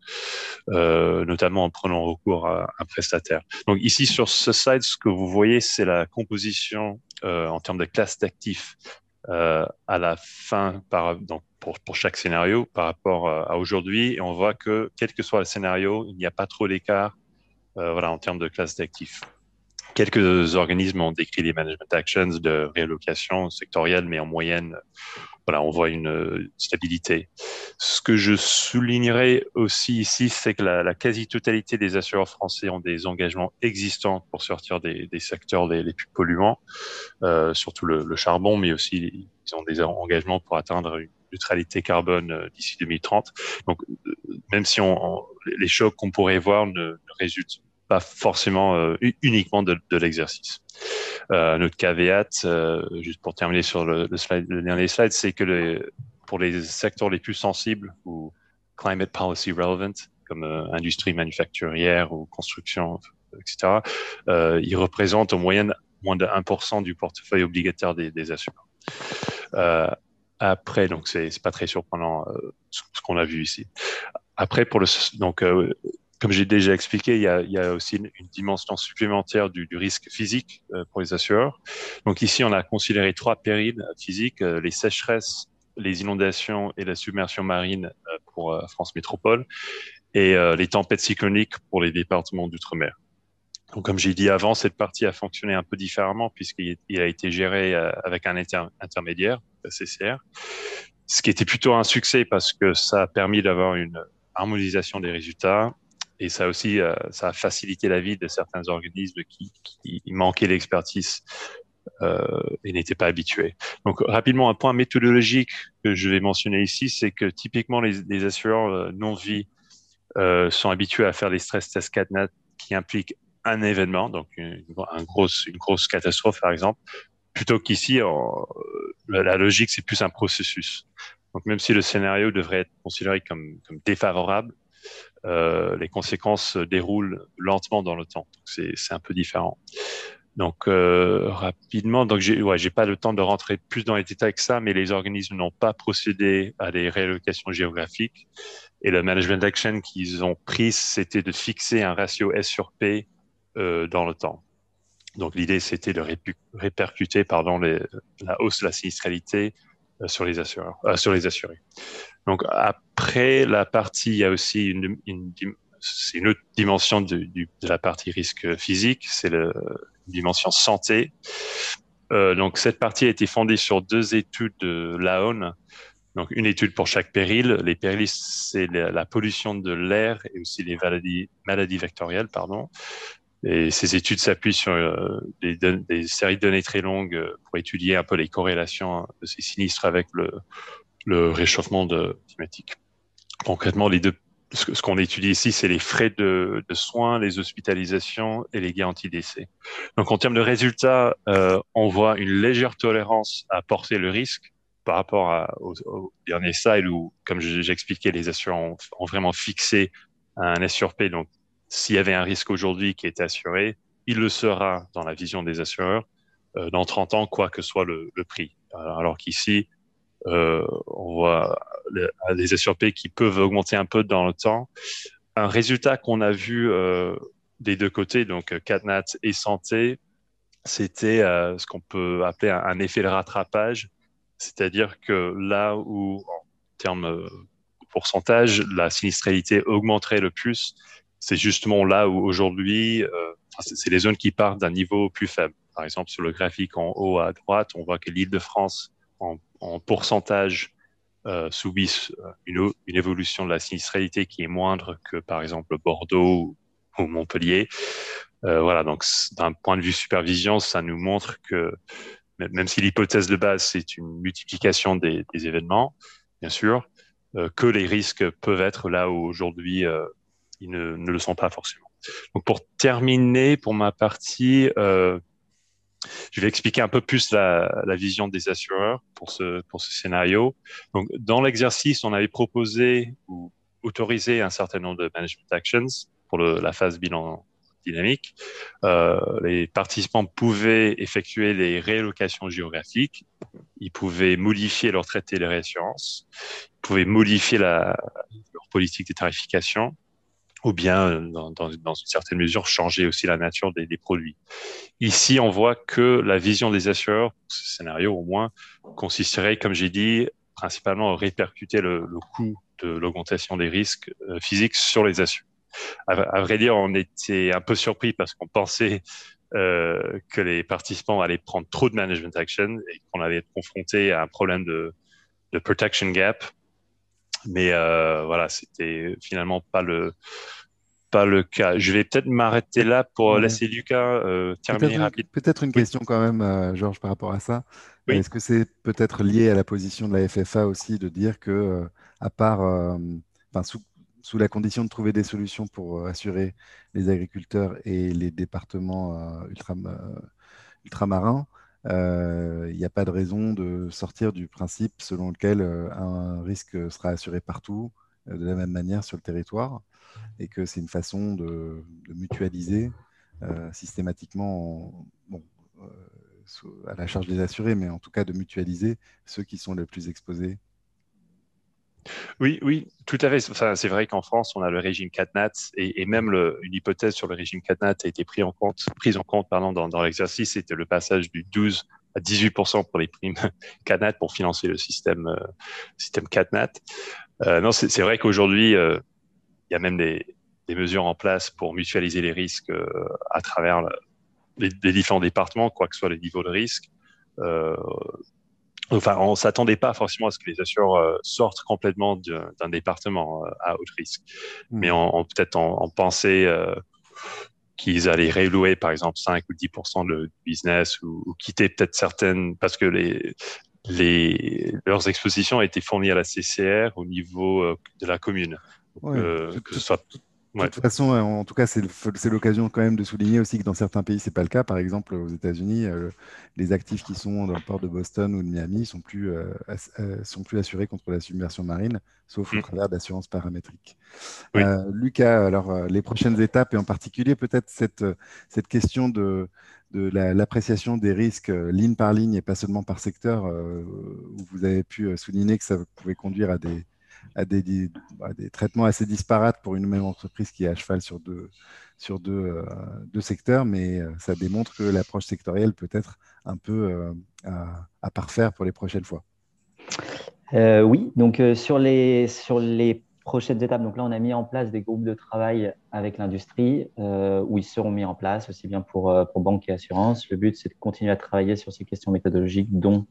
euh, notamment en prenant recours à un prestataire. Donc ici sur ce slide, ce que vous voyez, c'est la composition euh, en termes de classe d'actifs à la fin donc pour, pour, chaque scénario par rapport à aujourd'hui. Et on voit que quel que soit le scénario, il n'y a pas trop d'écart voilà, en termes de classe d'actifs. Quelques organismes ont décrit les management actions de réallocation sectorielle, mais en moyenne, voilà, on voit une stabilité. Ce que je soulignerai aussi ici, c'est que la, quasi-totalité des assureurs français ont des engagements existants pour sortir des, secteurs les, plus polluants, euh, surtout le, charbon, mais aussi ils ont des engagements pour atteindre une neutralité carbone euh, d'ici 2030. Donc, euh, même si les chocs qu'on pourrait voir ne, ne résultent pas forcément euh, uniquement de, de l'exercice. Euh, notre caveat, euh, juste pour terminer sur le, le, slide, le dernier slide, c'est que les, pour les secteurs les plus sensibles ou climate policy relevant, comme euh, industrie manufacturière ou construction, etc., euh, ils représentent en moyenne moins de 1% du portefeuille obligataire des, des assureurs. Euh, après, donc c'est pas très surprenant ce, qu'on a vu ici. Après, pour le donc comme j'ai déjà expliqué, il y a, il y a aussi une, dimension supplémentaire du, du risque physique euh, pour les assureurs. Donc ici, on a considéré trois périls physiques, euh, les sécheresses, les inondations et la submersion marine euh, pour France Métropole et les tempêtes cycloniques pour les départements d'outre-mer. Donc, comme j'ai dit avant, cette partie a fonctionné un peu différemment puisqu'il a été géré euh, avec un intermédiaire, le CCR, ce qui était plutôt un succès parce que ça a permis d'avoir une harmonisation des résultats et ça aussi, euh, ça a facilité la vie de certains organismes qui, manquaient d'expertise euh, et n'étaient pas habitués. Donc rapidement, un point méthodologique que je vais mentionner ici, c'est que typiquement les, assureurs euh, non-vie euh, sont habitués à faire les stress tests CatNat qui impliquent un événement, donc une, grosse, catastrophe par exemple, plutôt qu'ici, la logique, c'est plus un processus. Donc même si le scénario devrait être considéré comme défavorable, euh, les conséquences se déroulent lentement dans le temps. C'est un peu différent. Donc euh, rapidement, donc j'ai ouais, pas le temps de rentrer plus dans les détails que ça, mais les organismes n'ont pas procédé à des réallocations géographiques et le management action qu'ils ont pris, c'était de fixer un ratio S sur P euh, dans le temps. Donc l'idée, c'était de répercuter pardon la hausse de la sinistralité sur les assureurs, sur les assurés. Donc après la partie, il y a aussi une, autre dimension de, la partie risque physique, c'est la dimension santé. Euh, donc cette partie a été fondée sur deux études de l'AON. Donc une étude pour chaque péril. Les périls, c'est la, pollution de l'air et aussi les maladies, vectorielles, pardon. Et ces études s'appuient sur euh, des, séries de données très longues pour étudier un peu les corrélations de ces sinistres avec le, réchauffement climatique. Concrètement, les deux, ce, qu'on étudie ici, c'est les frais de, soins, les hospitalisations et les garanties d'essai. Donc, en termes de résultats, euh, on voit une légère tolérance à porter le risque par rapport à, au, dernier slide où, comme j'expliquais, les assureurs ont, vraiment fixé un S sur P. Donc, s'il y avait un risque aujourd'hui qui était assuré, il le sera dans la vision des assureurs euh, dans 30 ans, quoi que soit le, prix. Alors qu'ici, euh, on voit les assureurs qui peuvent augmenter un peu dans le temps. Un résultat qu'on a vu euh, des deux côtés, donc CatNat et santé, c'était euh, ce qu'on peut appeler un, effet de rattrapage, c'est-à-dire que là où, en termes de pourcentage, la sinistralité augmenterait le plus, c'est justement là où aujourd'hui, euh, c'est les zones qui partent d'un niveau plus faible. Par exemple, sur le graphique en haut à droite, on voit que l'île de France en, en pourcentage euh, subissent euh, une, évolution de la sinistralité qui est moindre que par exemple Bordeaux ou Montpellier. Euh, voilà, donc d'un point de vue supervision, ça nous montre que même si l'hypothèse de base c'est une multiplication des, événements, bien sûr, euh, que les risques peuvent être là où aujourd'hui ils ne, ne, le sont pas forcément. Donc pour terminer, pour ma partie, je vais expliquer un peu plus la, vision des assureurs pour ce, scénario. Dans l'exercice, on avait proposé ou autorisé un certain nombre de management actions pour la phase bilan dynamique. Euh, les participants pouvaient effectuer les réallocations géographiques, ils pouvaient modifier leur traité de réassurance, ils pouvaient modifier leur politique de tarification, ou bien, euh, dans, une certaine mesure, changer aussi la nature des, produits. Ici, on voit que la vision des assureurs, ce scénario au moins, consisterait, comme j'ai dit, principalement à répercuter le, coût de l'augmentation des risques euh, physiques sur les assureurs. À, vrai dire, on était un peu surpris parce qu'on pensait euh, que les participants allaient prendre trop de management action et qu'on allait être confronté à un problème de protection gap mais euh, voilà, c'était finalement pas le pas le cas. Je vais peut-être m'arrêter là pour ouais. laisser Lucas euh, terminer rapidement. Peut-être une question quand même, euh, Georges, par rapport à ça. Oui. Est-ce que c'est peut-être lié à la position de la FFA aussi de dire que, euh, à part, euh, sous, sous, la condition de trouver des solutions pour assurer les agriculteurs et les départements ultra, ultramarins, euh, il n'y a pas de raison de sortir du principe selon lequel euh, un risque sera assuré partout euh, de la même manière sur le territoire et que c'est une façon de, mutualiser systématiquement, à la charge des assurés, mais en tout cas de mutualiser ceux qui sont les plus exposés oui, oui, tout à fait. c'est vrai qu'en France, on a le régime CatNat et, même une hypothèse sur le régime CatNat a été prise en compte, prise en compte pardon, dans, dans l'exercice. C'était le passage du 12 à 18 pour les primes (laughs) CatNat pour financer le système, euh, système CatNat. Euh, non, c'est vrai qu'aujourd'hui, euh, il y a même des, mesures en place pour mutualiser les risques à travers les, différents départements, quoi que soit le niveau de risque. Enfin, on s'attendait pas forcément à ce que les assureurs sortent complètement d'un département à haut risque, mmh. mais on, peut-être on, pensait qu'ils allaient rélouer par exemple 5 ou 10% de business ou, quitter peut-être certaines parce que les, les leurs expositions étaient fournies à la CCR au niveau euh, de la commune. Euh, que ce soit de toute façon, euh, en tout cas, c'est l'occasion quand même de souligner aussi que dans certains pays, ce n'est pas le cas. Par exemple, aux États-Unis, euh, les actifs qui sont dans le port de Boston ou de Miami sont plus, euh, sont plus assurés contre la submersion marine, sauf au mm. travers d'assurances paramétriques. Lucas, alors les prochaines étapes, et en particulier peut-être cette, cette question de, de l'appréciation des risques ligne par ligne et pas seulement par secteur, où vous avez pu souligner que ça pouvait conduire à des à des, des, traitements assez disparates pour une même entreprise qui est à cheval sur deux, sur deux, euh, deux secteurs, mais euh, ça démontre que l'approche sectorielle peut être un peu euh, à, à, parfaire pour les prochaines fois. oui, donc sur, les, sur les prochaines étapes, donc là on a mis en place des groupes de travail avec l'industrie où ils seront mis en place aussi bien pour, pour banque et assurance. Le but c'est de continuer à travailler sur ces questions méthodologiques, dont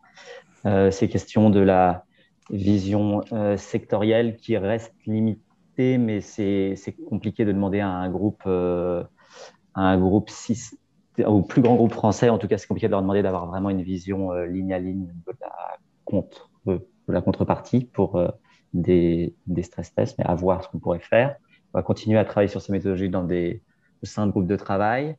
ces questions de la vision euh, sectorielle qui reste limitée, mais c'est compliqué de demander à un groupe, euh, un groupe au plus grand groupe français, en tout cas, c'est compliqué de leur demander d'avoir vraiment une vision euh, ligne à ligne de la, contre, la contrepartie pour des, des, stress tests, mais à voir ce qu'on pourrait faire. On va continuer à travailler sur ces méthodologies dans des, au sein de groupes de travail.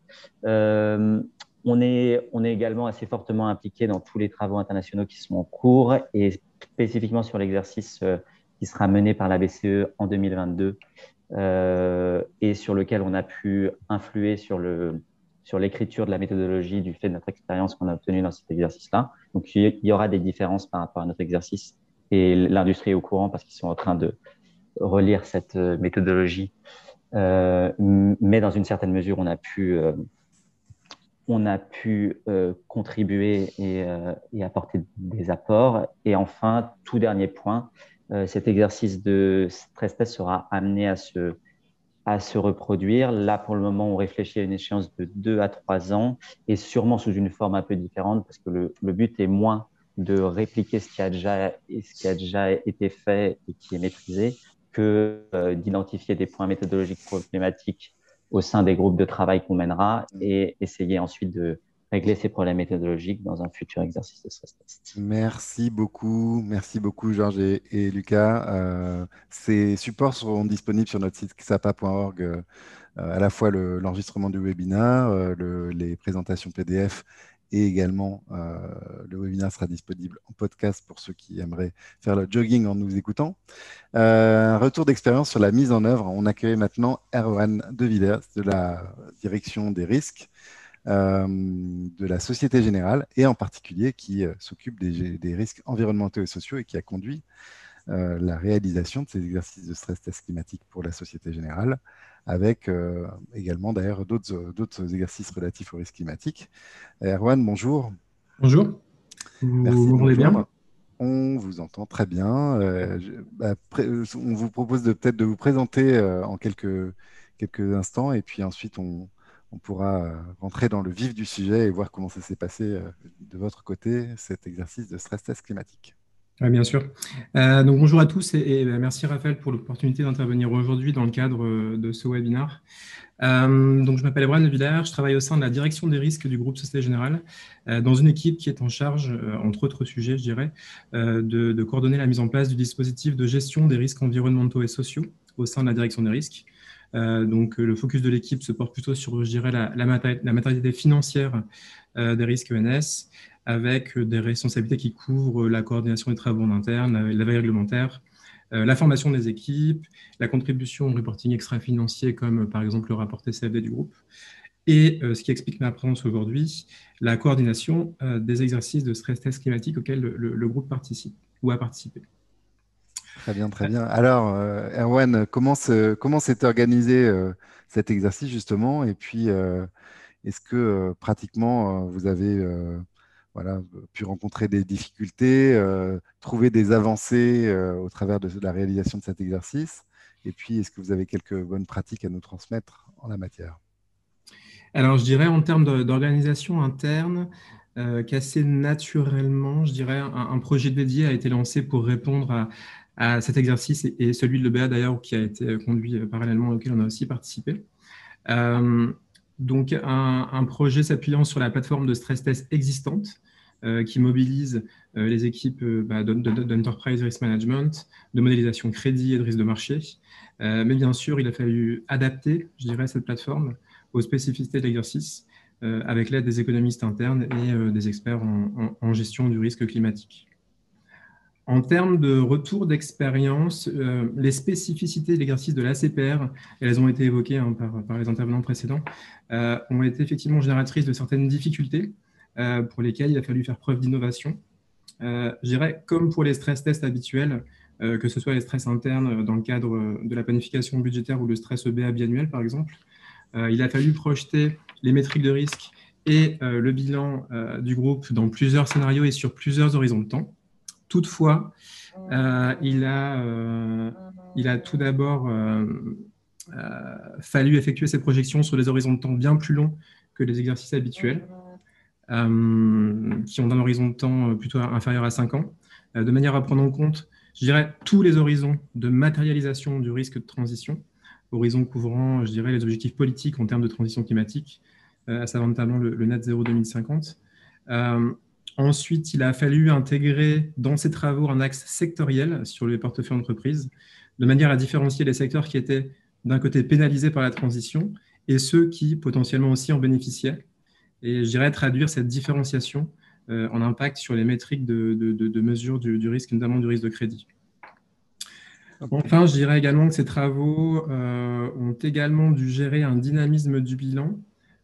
On est, on est, également assez fortement impliqué dans tous les travaux internationaux qui sont en cours et spécifiquement sur l'exercice euh, qui sera mené par la BCE en 2022 euh, et sur lequel on a pu influer sur le sur l'écriture de la méthodologie du fait de notre expérience qu'on a obtenue dans cet exercice-là. Donc, il y aura des différences par rapport à notre exercice et l'industrie est au courant parce qu'ils sont en train de relire cette euh, méthodologie. mais dans une certaine mesure, on a pu on a pu euh, contribuer euh, et, apporter des apports. Et enfin, tout dernier point, euh, cet exercice de stress test sera amené à se, reproduire. Là, pour le moment, on réfléchit à une échéance de deux à trois ans et sûrement sous une forme un peu différente parce que le, but est moins de répliquer ce qui a déjà été fait et qui est maîtrisé que d'identifier des points méthodologiques problématiques au sein des groupes de travail qu'on mènera mm. et essayer ensuite de régler ces problèmes méthodologiques dans un futur exercice de stress test. Merci beaucoup, merci beaucoup Georges et, Lucas. Euh, ces supports seront disponibles sur notre site xapa.org, euh, à la fois l'enregistrement du webinaire, euh, les présentations PDF et également euh, le webinaire sera disponible en podcast pour ceux qui aimeraient faire le jogging en nous écoutant. Euh, un retour d'expérience sur la mise en œuvre. On accueille maintenant Erwan De Villers de la direction des risques euh, de la Société Générale et en particulier qui s'occupe des, risques environnementaux et sociaux et qui a conduit la réalisation de ces exercices de stress test climatique pour la Société Générale avec euh, également d'ailleurs d'autres exercices relatifs au risque climatique. Erwan, bonjour. Bonjour. Merci. Vous m'entendez bien? On vous entend très bien. Euh, bah, on vous propose peut-être de vous présenter euh, en quelques, quelques instants et puis ensuite on, on, pourra rentrer dans le vif du sujet et voir comment ça s'est passé de votre côté, cet exercice de stress test climatique. Oui, bien sûr. Euh, donc, bonjour à tous et, ben, merci Raphaël pour l'opportunité d'intervenir aujourd'hui dans le cadre euh, de ce webinaire. Euh, donc, je m'appelle Ebrahim de Villers, je travaille au sein de la direction des risques du groupe Société Générale, dans une équipe qui est en charge, entre autres sujets, je dirais, de, coordonner la mise en place du dispositif de gestion des risques environnementaux et sociaux au sein de la direction des risques. donc, le focus de l'équipe se porte plutôt sur, je dirais, la matérialité financière des risques ENS, avec euh, des responsabilités qui couvrent la coordination des travaux en interne, euh, la veille réglementaire, euh, la formation des équipes, la contribution au reporting extra-financier, comme par exemple le rapport TCFD du groupe, et ce qui explique ma présence aujourd'hui, la coordination des exercices de stress test climatique auxquels le, groupe participe ou a participé. Très bien, très bien. Alors, Erwan, comment s'est organisé cet exercice justement? Et puis, est-ce que pratiquement vous avez voilà, pu rencontrer des difficultés, euh, trouver des avancées euh, au travers de la réalisation de cet exercice. Et puis, est-ce que vous avez quelques bonnes pratiques à nous transmettre en la matière? Alors, je dirais en termes d'organisation interne, euh, qu'assez naturellement, je dirais, un, projet dédié a été lancé pour répondre à, cet exercice et, celui de l'EBA d'ailleurs qui a été conduit parallèlement auquel on a aussi participé. Donc, un, projet s'appuyant sur la plateforme de stress test existante qui mobilise euh, les équipes bah, d'enterprise risk management, de modélisation crédit et de risque de marché. mais bien sûr, il a fallu adapter, je dirais, cette plateforme aux spécificités de l'exercice avec l'aide des économistes internes et des experts en gestion du risque climatique. En termes de retour d'expérience, euh, les spécificités de l'exercice de l'ACPR, elles ont été évoquées hein, par, les intervenants précédents, euh, ont été effectivement génératrices de certaines difficultés euh, pour lesquelles il a fallu faire preuve d'innovation. je dirais, comme pour les stress tests habituels, que ce soit les stress internes dans le cadre de la planification budgétaire ou le stress EBA biannuel, par exemple, il a fallu projeter les métriques de risque et le bilan du groupe dans plusieurs scénarios et sur plusieurs horizons de temps. Toutefois, euh, il, a, euh, il a tout d'abord euh, fallu effectuer ces projections sur des horizons de temps bien plus longs que les exercices habituels, qui ont un horizon de temps plutôt inférieur à 5 ans, de manière à prendre en compte, je dirais, tous les horizons de matérialisation du risque de transition, horizons couvrant, je dirais, les objectifs politiques en termes de transition climatique, à savoir notamment le, le net zéro 2050. Ensuite, il a fallu intégrer dans ces travaux un axe sectoriel sur les portefeuilles d'entreprise, de manière à différencier les secteurs qui étaient d'un côté pénalisés par la transition et ceux qui potentiellement aussi en bénéficiaient. Et je dirais traduire cette différenciation euh, en impact sur les métriques de, mesure du, risque, notamment du risque de crédit. Enfin, je dirais également que ces travaux euh, ont également dû gérer un dynamisme du bilan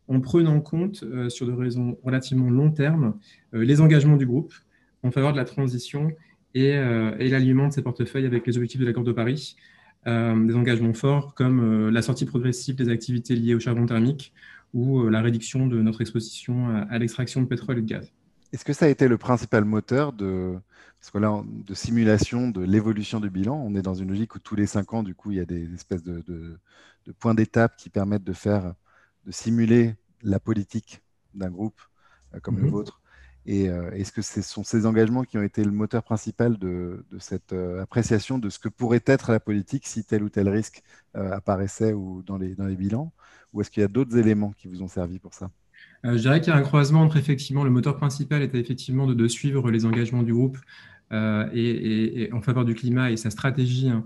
en prenant en compte, euh, sur des raisons relativement long terme, les engagements du groupe en faveur de la transition et, et l'alignement de ses portefeuilles avec les objectifs de l'accord de Paris. des engagements forts comme la sortie progressive des activités liées au charbon thermique ou la réduction de notre exposition à, l'extraction de pétrole et de gaz. Est-ce que ça a été le principal moteur de, parce que là, de simulation de l'évolution du bilan On est dans une logique où tous les cinq ans, du coup, il y a des espèces de, de points d'étape qui permettent de faire de simuler la politique d'un groupe euh, comme le mhm. vôtre Et euh, est-ce que ce sont ces engagements qui ont été le moteur principal de, cette euh, appréciation de ce que pourrait être la politique si tel ou tel risque apparaissait ou dans, les, dans les bilans? Ou est-ce qu'il y a d'autres éléments qui vous ont servi pour ça? Je dirais qu'il y a un croisement entre effectivement le moteur principal était effectivement de, suivre les engagements du groupe et, en faveur du climat et sa stratégie hein,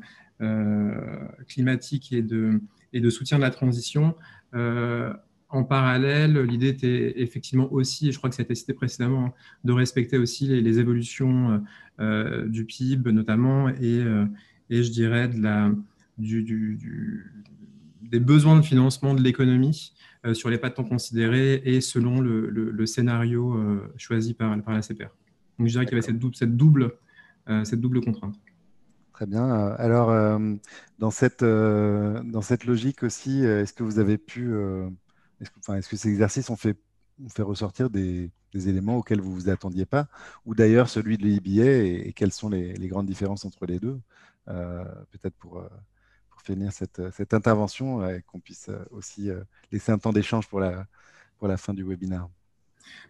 climatique et de, soutien de la transition. Euh, en parallèle, l'idée était effectivement aussi, et je crois que ça a été cité précédemment, de respecter aussi les, évolutions euh, du PIB notamment et, euh, et, je dirais de la, du, des besoins de financement de l'économie sur les pas de temps considérés et selon le, scénario choisi par, la CPR. Donc je dirais qu'il y avait cette double, cette double, cette double contrainte. Très bien. Alors, euh, dans, cette, euh, dans cette logique aussi, euh, est-ce que vous avez pu, est-ce que, ces exercices ont fait, fait ressortir des, éléments auxquels vous ne vous attendiez pas? Ou d'ailleurs celui de l'IBA et, quelles sont les, grandes différences entre les deux Peut-être pour, pour finir cette, cette intervention et qu'on puisse aussi laisser un temps d'échange pour la, pour la fin du webinaire.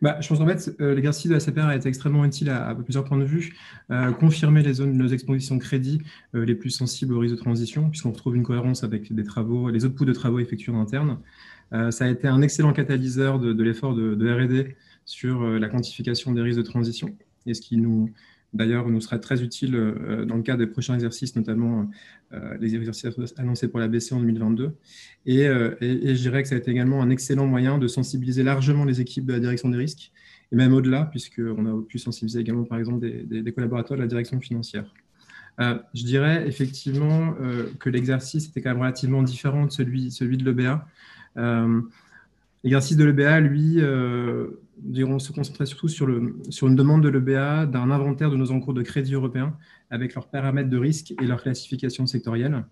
Bah, je pense qu'en fait, euh, l'exercice de la CPR été extrêmement utile à, plusieurs points de vue. Euh, confirmer les zones, nos expositions de crédit euh, les plus sensibles au risque de transition, puisqu'on retrouve une cohérence avec des travaux, les autres pouls de travaux effectués en interne. ça a été un excellent catalyseur de, l'effort de, de R&D sur la quantification des risques de transition, et ce qui nous, D'ailleurs, nous serait très utile euh, dans le cadre des prochains exercices, notamment euh, les exercices annoncés pour la BC en 2022. Euh, et, je dirais que ça a été également un excellent moyen de sensibiliser largement les équipes de la direction des risques, et même au-delà, puisqu'on a pu sensibiliser également, par exemple, des, collaborateurs de la direction financière. je dirais effectivement que l'exercice était quand même relativement différent de celui, celui de l'EBA. L'exercice de l'EBA, lui, on se concentrait surtout sur, une demande de l'EBA d'un inventaire de nos encours de crédit européens avec leurs paramètres de risque et leur classification sectorielle.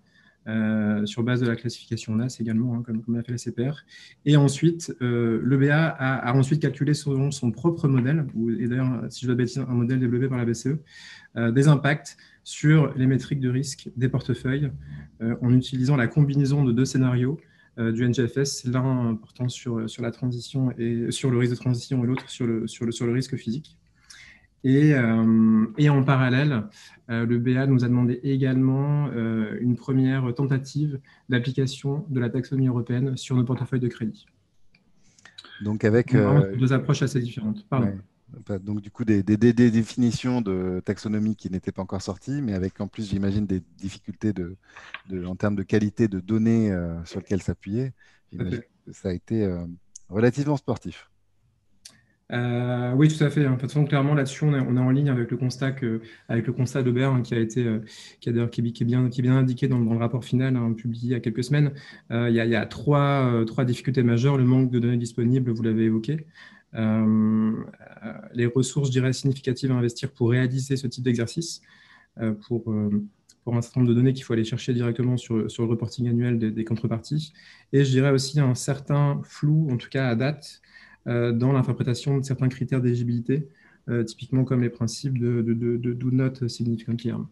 Euh, sur base de la classification NAS également, hein, comme, l'a fait la CPR. Et ensuite, euh, l'EBA a, ensuite calculé selon son propre modèle, ou, et d'ailleurs, si je dois bêtise, un modèle développé par la BCE, euh, des impacts sur les métriques de risque des portefeuilles en utilisant la combinaison de deux scénarios du NGFS, l'un portant sur, sur la transition et sur le risque de transition et l'autre sur le, sur, le, sur le risque physique. Et, et, en parallèle, le BA nous a demandé également une première tentative d'application de la taxonomie européenne sur nos portefeuilles de crédit. Donc avec deux approches assez différentes. Pardon. Donc du coup des, définitions de taxonomie qui n'étaient pas encore sorties, mais avec en plus j'imagine des difficultés de, en termes de qualité de données sur lesquelles s'appuyer. Ça a été relativement sportif. Euh, oui, tout à fait. De toute façon, clairement, là-dessus, on, est en ligne avec le constat, que, avec le constat d'Aubert hein, qui a été, euh, qui, a, qui, est bien, qui est bien indiqué dans, le rapport final hein, publié il y a quelques semaines. Euh, il, y a, trois, trois, difficultés majeures. Le manque de données disponibles, vous l'avez évoqué. Les ressources, je dirais, significatives à investir pour réaliser ce type d'exercice, pour, pour un certain nombre de données qu'il faut aller chercher directement sur, sur le reporting annuel des, des contreparties. Et je dirais aussi un certain flou, en tout cas à date, euh, dans l'interprétation de certains critères d'éligibilité, euh, typiquement comme les principes de, do not significantly harm.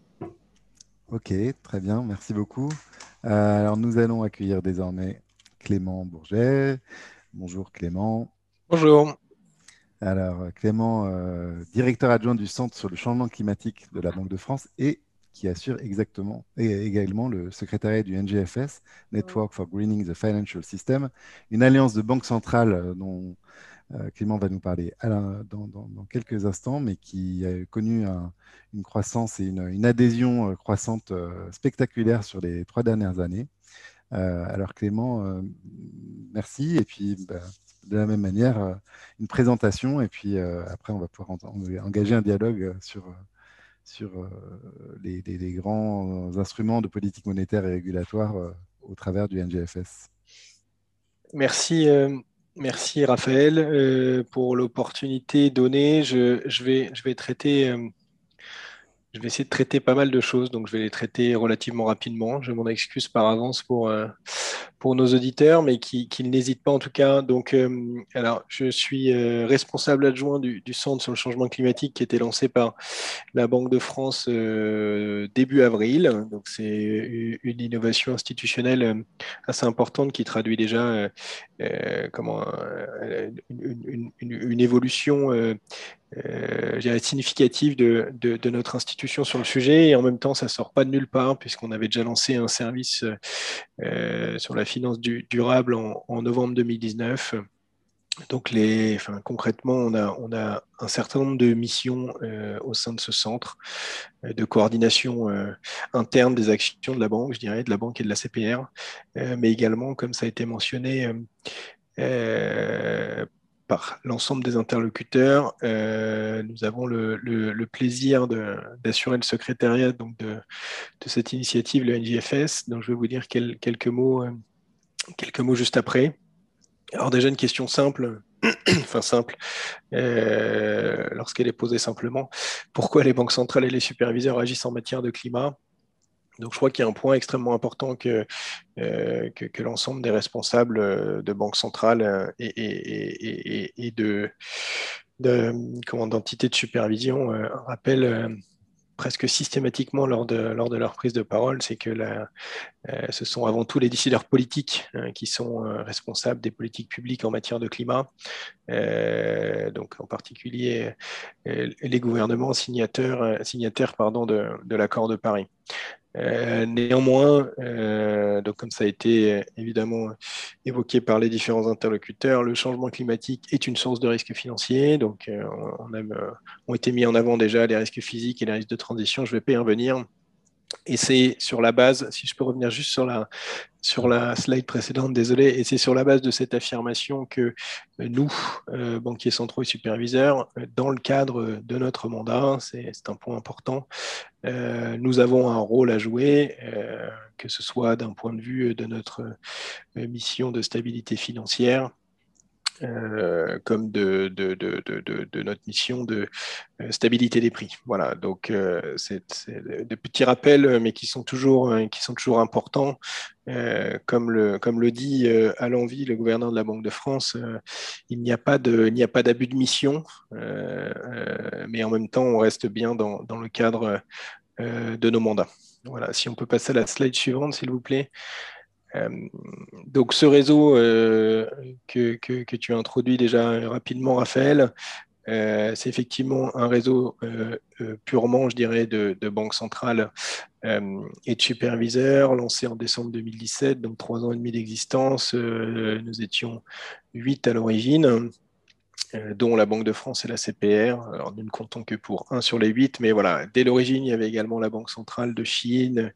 Ok, très bien, merci beaucoup. Euh, alors nous allons accueillir désormais Clément Bourget. Bonjour Clément. Bonjour. Alors Clément, directeur adjoint du Centre sur le changement climatique de la Banque de France et qui assure exactement et également le secrétariat du NGFS, Network for Greening the Financial System, une alliance de banques centrales dont euh, Clément va nous parler dans, quelques instants, mais qui a connu une croissance et une, adhésion euh, croissante euh, spectaculaire sur les trois dernières années. Alors Clément, merci. Et puis, bah, de la même manière, une présentation. Et puis après, on va pouvoir engager un dialogue sur, sur les, grands instruments de politique monétaire et régulatoire au travers du NGFS. Merci, Merci Raphaël euh, pour l'opportunité donnée. Je, vais, je vais traiter euh, je vais essayer de traiter pas mal de choses, donc je vais les traiter relativement rapidement. Je m'en excuse par avance pour, euh, pour nos auditeurs, mais qu'ils qui n'hésitent pas en tout cas. Donc, euh, alors, je suis euh, responsable adjoint du, Centre sur le changement climatique qui a été lancé par la Banque de France début avril. Donc, c'est une innovation institutionnelle assez importante qui traduit déjà comment, une, évolution euh, de, notre institution sur le sujet et en même temps ça sort pas de nulle part puisqu'on avait déjà lancé un service euh, sur la finance du, durable en, novembre 2019. Donc les, enfin, concrètement, on a, on a un certain nombre de missions euh, au sein de ce centre euh, de coordination interne des actions de la banque, je dirais, de la banque et de la CPR, mais également, comme ça a été mentionné, l'ensemble des interlocuteurs. Euh, nous avons le, plaisir d'assurer le secrétariat donc de, cette initiative, le NJFS. Donc, je vais vous dire quelques, mots, euh, quelques mots juste après. Alors déjà une question simple, (clears throat) enfin simple, euh, lorsqu'elle est posée simplement, pourquoi les banques centrales et les superviseurs agissent en matière de climat? Donc, je crois qu'il y a un point extrêmement important que, euh, l'ensemble des responsables euh, de banques centrales euh, et, de, d'entités de supervision rappellent presque systématiquement lors de, lors de leur prise de parole, c'est que ce sont avant tout les décideurs politiques qui sont responsables des politiques publiques en matière de climat, donc en particulier les gouvernements signataires, signataires pardon, de, de l'accord de Paris. Euh, néanmoins, euh, comme ça a été euh, évidemment évoqué par les différents interlocuteurs, le changement climatique est une source de risque financier. Donc, on a, ont été mis en avant déjà les risques physiques et les risques de transition. Je ne vais pas y revenir. Et c'est sur la base, si je peux revenir juste sur la, slide précédente, désolé, et c'est sur la base de cette affirmation que euh, nous, euh, banquiers centraux et superviseurs, euh, dans le cadre de notre mandat, c'est un point important, nous avons un rôle à jouer, que ce soit d'un point de vue de notre mission de stabilité financière, euh, comme de, notre mission de euh, stabilité des prix. Voilà, donc euh, c'est des petits rappels, mais qui sont toujours, toujours importants. comme, le, dit à l'envie le gouverneur de la Banque de France, il n'y a pas d'abus de, mission, mais en même temps, on reste bien dans, dans le cadre de nos mandats. Voilà, si on peut passer à la slide suivante, s'il vous plaît. Donc ce réseau que, que, tu as introduit déjà rapidement, Raphaël, euh, c'est effectivement un réseau euh, euh, purement, je dirais, de, de banque centrale et de superviseurs, lancé en décembre 2017, donc trois ans et demi d'existence. nous étions huit à l'origine. Euh, dont la Banque de France et la CPR. Alors, nous ne comptons que pour un sur les huit, mais voilà, dès l'origine, il y avait également la Banque centrale de Chine,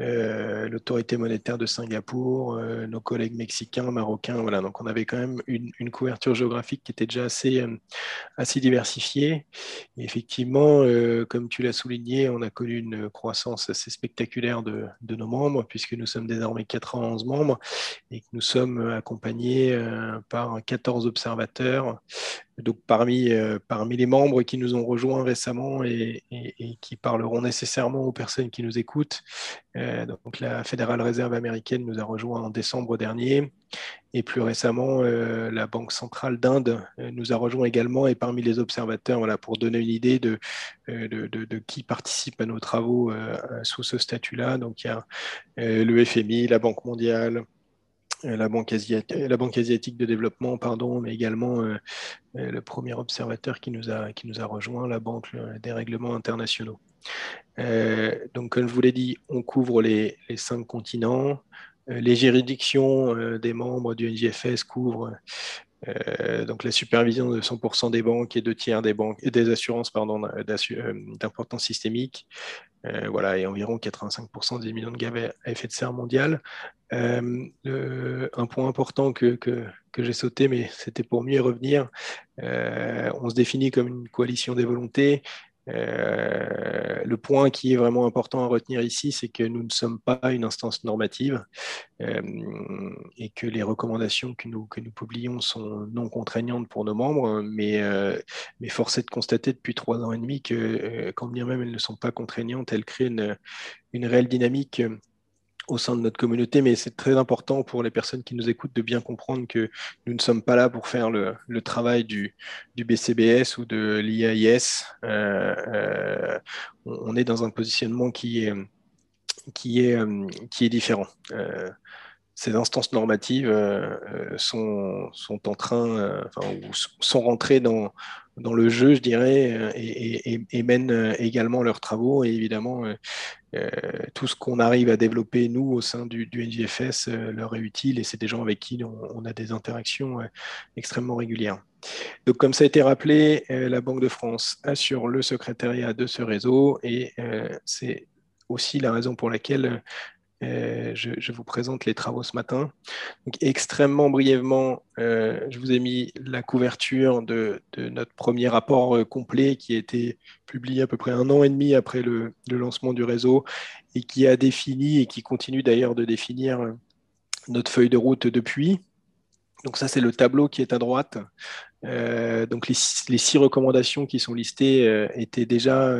euh, l'autorité monétaire de Singapour, euh, nos collègues mexicains, marocains. Voilà, donc on avait quand même une, couverture géographique qui était déjà assez, assez diversifiée. Et effectivement, comme tu l'as souligné, on a connu une croissance assez spectaculaire de, de, nos membres, puisque nous sommes désormais 91 membres et que nous sommes accompagnés par 14 observateurs donc parmi, euh, parmi les membres qui nous ont rejoints récemment et, qui parleront nécessairement aux personnes qui nous écoutent, euh, donc la Fédérale Réserve américaine nous a rejoints en décembre dernier. Et plus récemment euh, la Banque centrale d'Inde nous a rejoints également. Et parmi les observateurs, voilà, pour donner une idée de, de, de, qui participe à nos travaux sous ce statut-là, donc il y a le FMI, la Banque mondiale, la Banque, asiatique, de développement, pardon, mais également euh, euh, le premier observateur qui nous, a, qui nous a rejoint, la Banque des règlements internationaux. Euh, donc, comme je vous l'ai dit, on couvre les, cinq continents. les juridictions des membres du NGFS couvrent donc la supervision de 100% des banques et deux tiers des banques et des assurances d'importance systémique, euh, voilà, et environ 85% des millions de gaz à effet de serre mondial. Euh, un point important que, que, j'ai sauté, mais c'était pour mieux revenir, euh, on se définit comme une coalition des volontés euh, le point qui est vraiment important à retenir ici, c'est que nous ne sommes pas une instance normative euh, et que les recommandations que nous, que nous publions sont non contraignantes pour nos membres, mais, euh, force est de constater depuis trois ans et demi que quand bien même elles ne sont pas contraignantes, elles créent une réelle dynamique au sein de notre communauté, mais c'est très important pour les personnes qui nous écoutent de bien comprendre que nous ne sommes pas là pour faire le, travail du, BCBS ou de l'IAIS. Euh, euh, on est dans un positionnement qui est, qui est, qui est différent. Euh, ces instances normatives sont, sont en train, enfin, sont rentrées dans, dans le jeu, je dirais, et, et mènent également leurs travaux. Et évidemment, euh, tout ce qu'on arrive à développer, nous, au sein du, NGFS, euh, leur est utile et c'est des gens avec qui on, a des interactions euh, extrêmement régulières. Donc, comme ça a été rappelé, la Banque de France assure le secrétariat de ce réseau et c'est aussi la raison pour laquelle euh, je, vous présente les travaux ce matin. Extrêmement brièvement, euh, je vous ai mis la couverture de, notre premier rapport euh, complet qui a été publié à peu près un an et demi après le, lancement du réseau et qui a défini et qui continue d'ailleurs de définir notre feuille de route depuis. Donc ça, c'est le tableau qui est à droite. donc les, six recommandations qui sont listées étaient déjà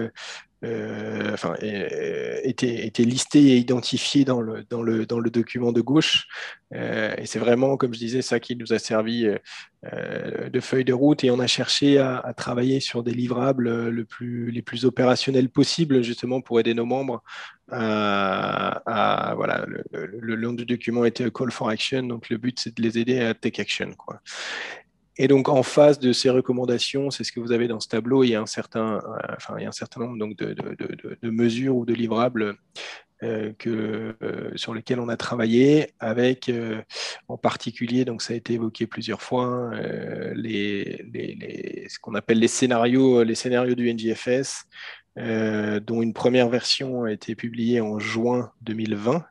euh, enfin, était, était, listé et identifié dans le, dans le, dans le document de gauche. Euh, et c'est vraiment, comme je disais, ça qui nous a servi euh, de feuille de route. Et on a cherché à, travailler sur des livrables le plus, les plus opérationnels possibles, justement, pour aider nos membres à, voilà, le, le, long du document était call for action, donc le but c'est de les aider à take action. Quoi. Et donc, en face de ces recommandations, c'est ce que vous avez dans ce tableau, il y a un certain, euh, enfin, il y a un certain nombre donc, de, de, de, mesures ou de livrables euh, que, euh, sur lesquels on a travaillé, avec en particulier, donc ça a été évoqué plusieurs fois, les, les, les, ce qu'on appelle les scénarios, les scénarios du NGFS, dont une première version a été publiée en juin 2020.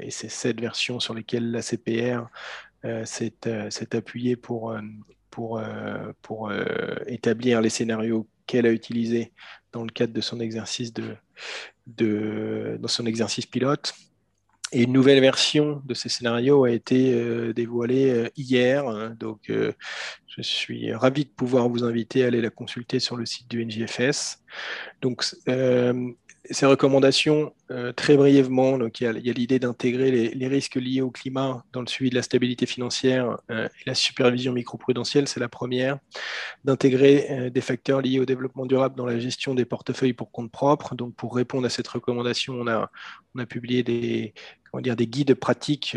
et c'est cette version sur laquelle la CPR euh, s'est appuyé pour, euh, pour, pour établir les scénarios qu'elle a utilisés dans le cadre de son exercice, de, de, dans son exercice pilote. Et une nouvelle version de ces scénarios a été dévoilée hier. Hein. donc, Je suis ravi de pouvoir vous inviter à aller la consulter sur le site du NGFS. Donc, ces recommandations, euh, très brièvement, donc il y a, l'idée d'intégrer les, risques liés au climat dans le suivi de la stabilité financière euh, et la supervision microprudentielle, c'est la première. D'intégrer euh, des facteurs liés au développement durable dans la gestion des portefeuilles pour compte propre. Donc, pour répondre à cette recommandation, on a, publié des guides pratiques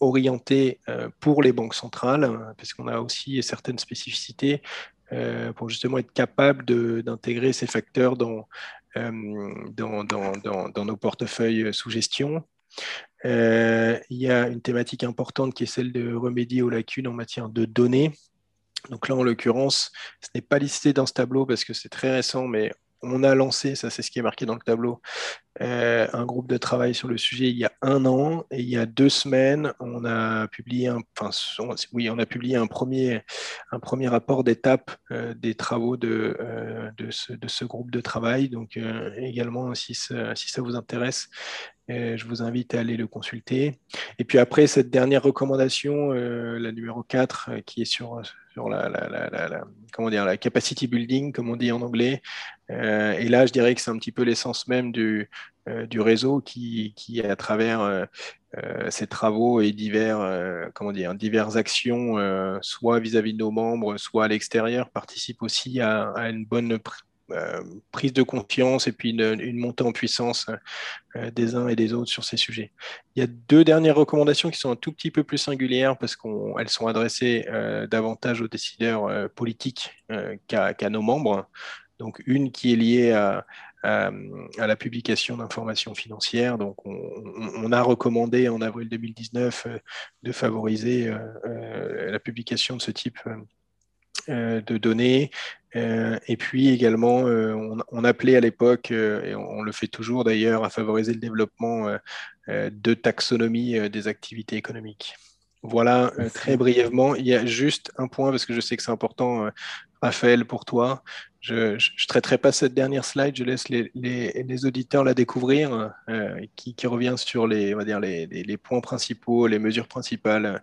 orientés pour les banques centrales, parce qu'on a aussi certaines spécificités pour justement être capable d'intégrer ces facteurs dans, euh, dans, nos portefeuilles sous gestion. Euh, il y a une thématique importante qui est celle de remédier aux lacunes en matière de données. Donc là, en l'occurrence, ce n'est pas listé dans ce tableau parce que c'est très récent, mais on a lancé, ça c'est ce qui est marqué dans le tableau, euh, un groupe de travail sur le sujet il y a un an et il y a deux semaines, on a publié un, premier, rapport d'étape euh, des travaux de, euh, de, ce, groupe de travail. Donc également, si, si ça vous intéresse, je vous invite à aller le consulter. Et puis après, cette dernière recommandation, la numéro 4, qui est sur, sur la, comment dire, la capacity building, comme on dit en anglais. et là, je dirais que c'est un petit peu l'essence même du, du réseau qui, qui, à travers ces travaux et divers, comment dire, diverses actions, soit vis-à-vis de nos membres, soit à l'extérieur, participe aussi à, une bonne euh, prise de confiance et puis une, montée en puissance euh, des uns et des autres sur ces sujets. Il y a deux dernières recommandations qui sont un tout petit peu plus singulières parce qu'elles sont adressées euh, davantage aux décideurs politiques qu'à nos membres. Donc une qui est liée à, la publication d'informations financières. Donc, on, a recommandé en avril 2019 de favoriser la publication de ce type de données euh, et puis également, euh, on, appelait à l'époque, euh, et on, le fait toujours d'ailleurs, à favoriser le développement de taxonomie des activités économiques. Voilà, très brièvement, il y a juste un point, parce que je sais que c'est important, Raphaël, pour toi. Je ne traiterai pas cette dernière slide, je laisse les, les, auditeurs la découvrir, qui, qui, revient sur les, on va dire les, points principaux, les mesures principales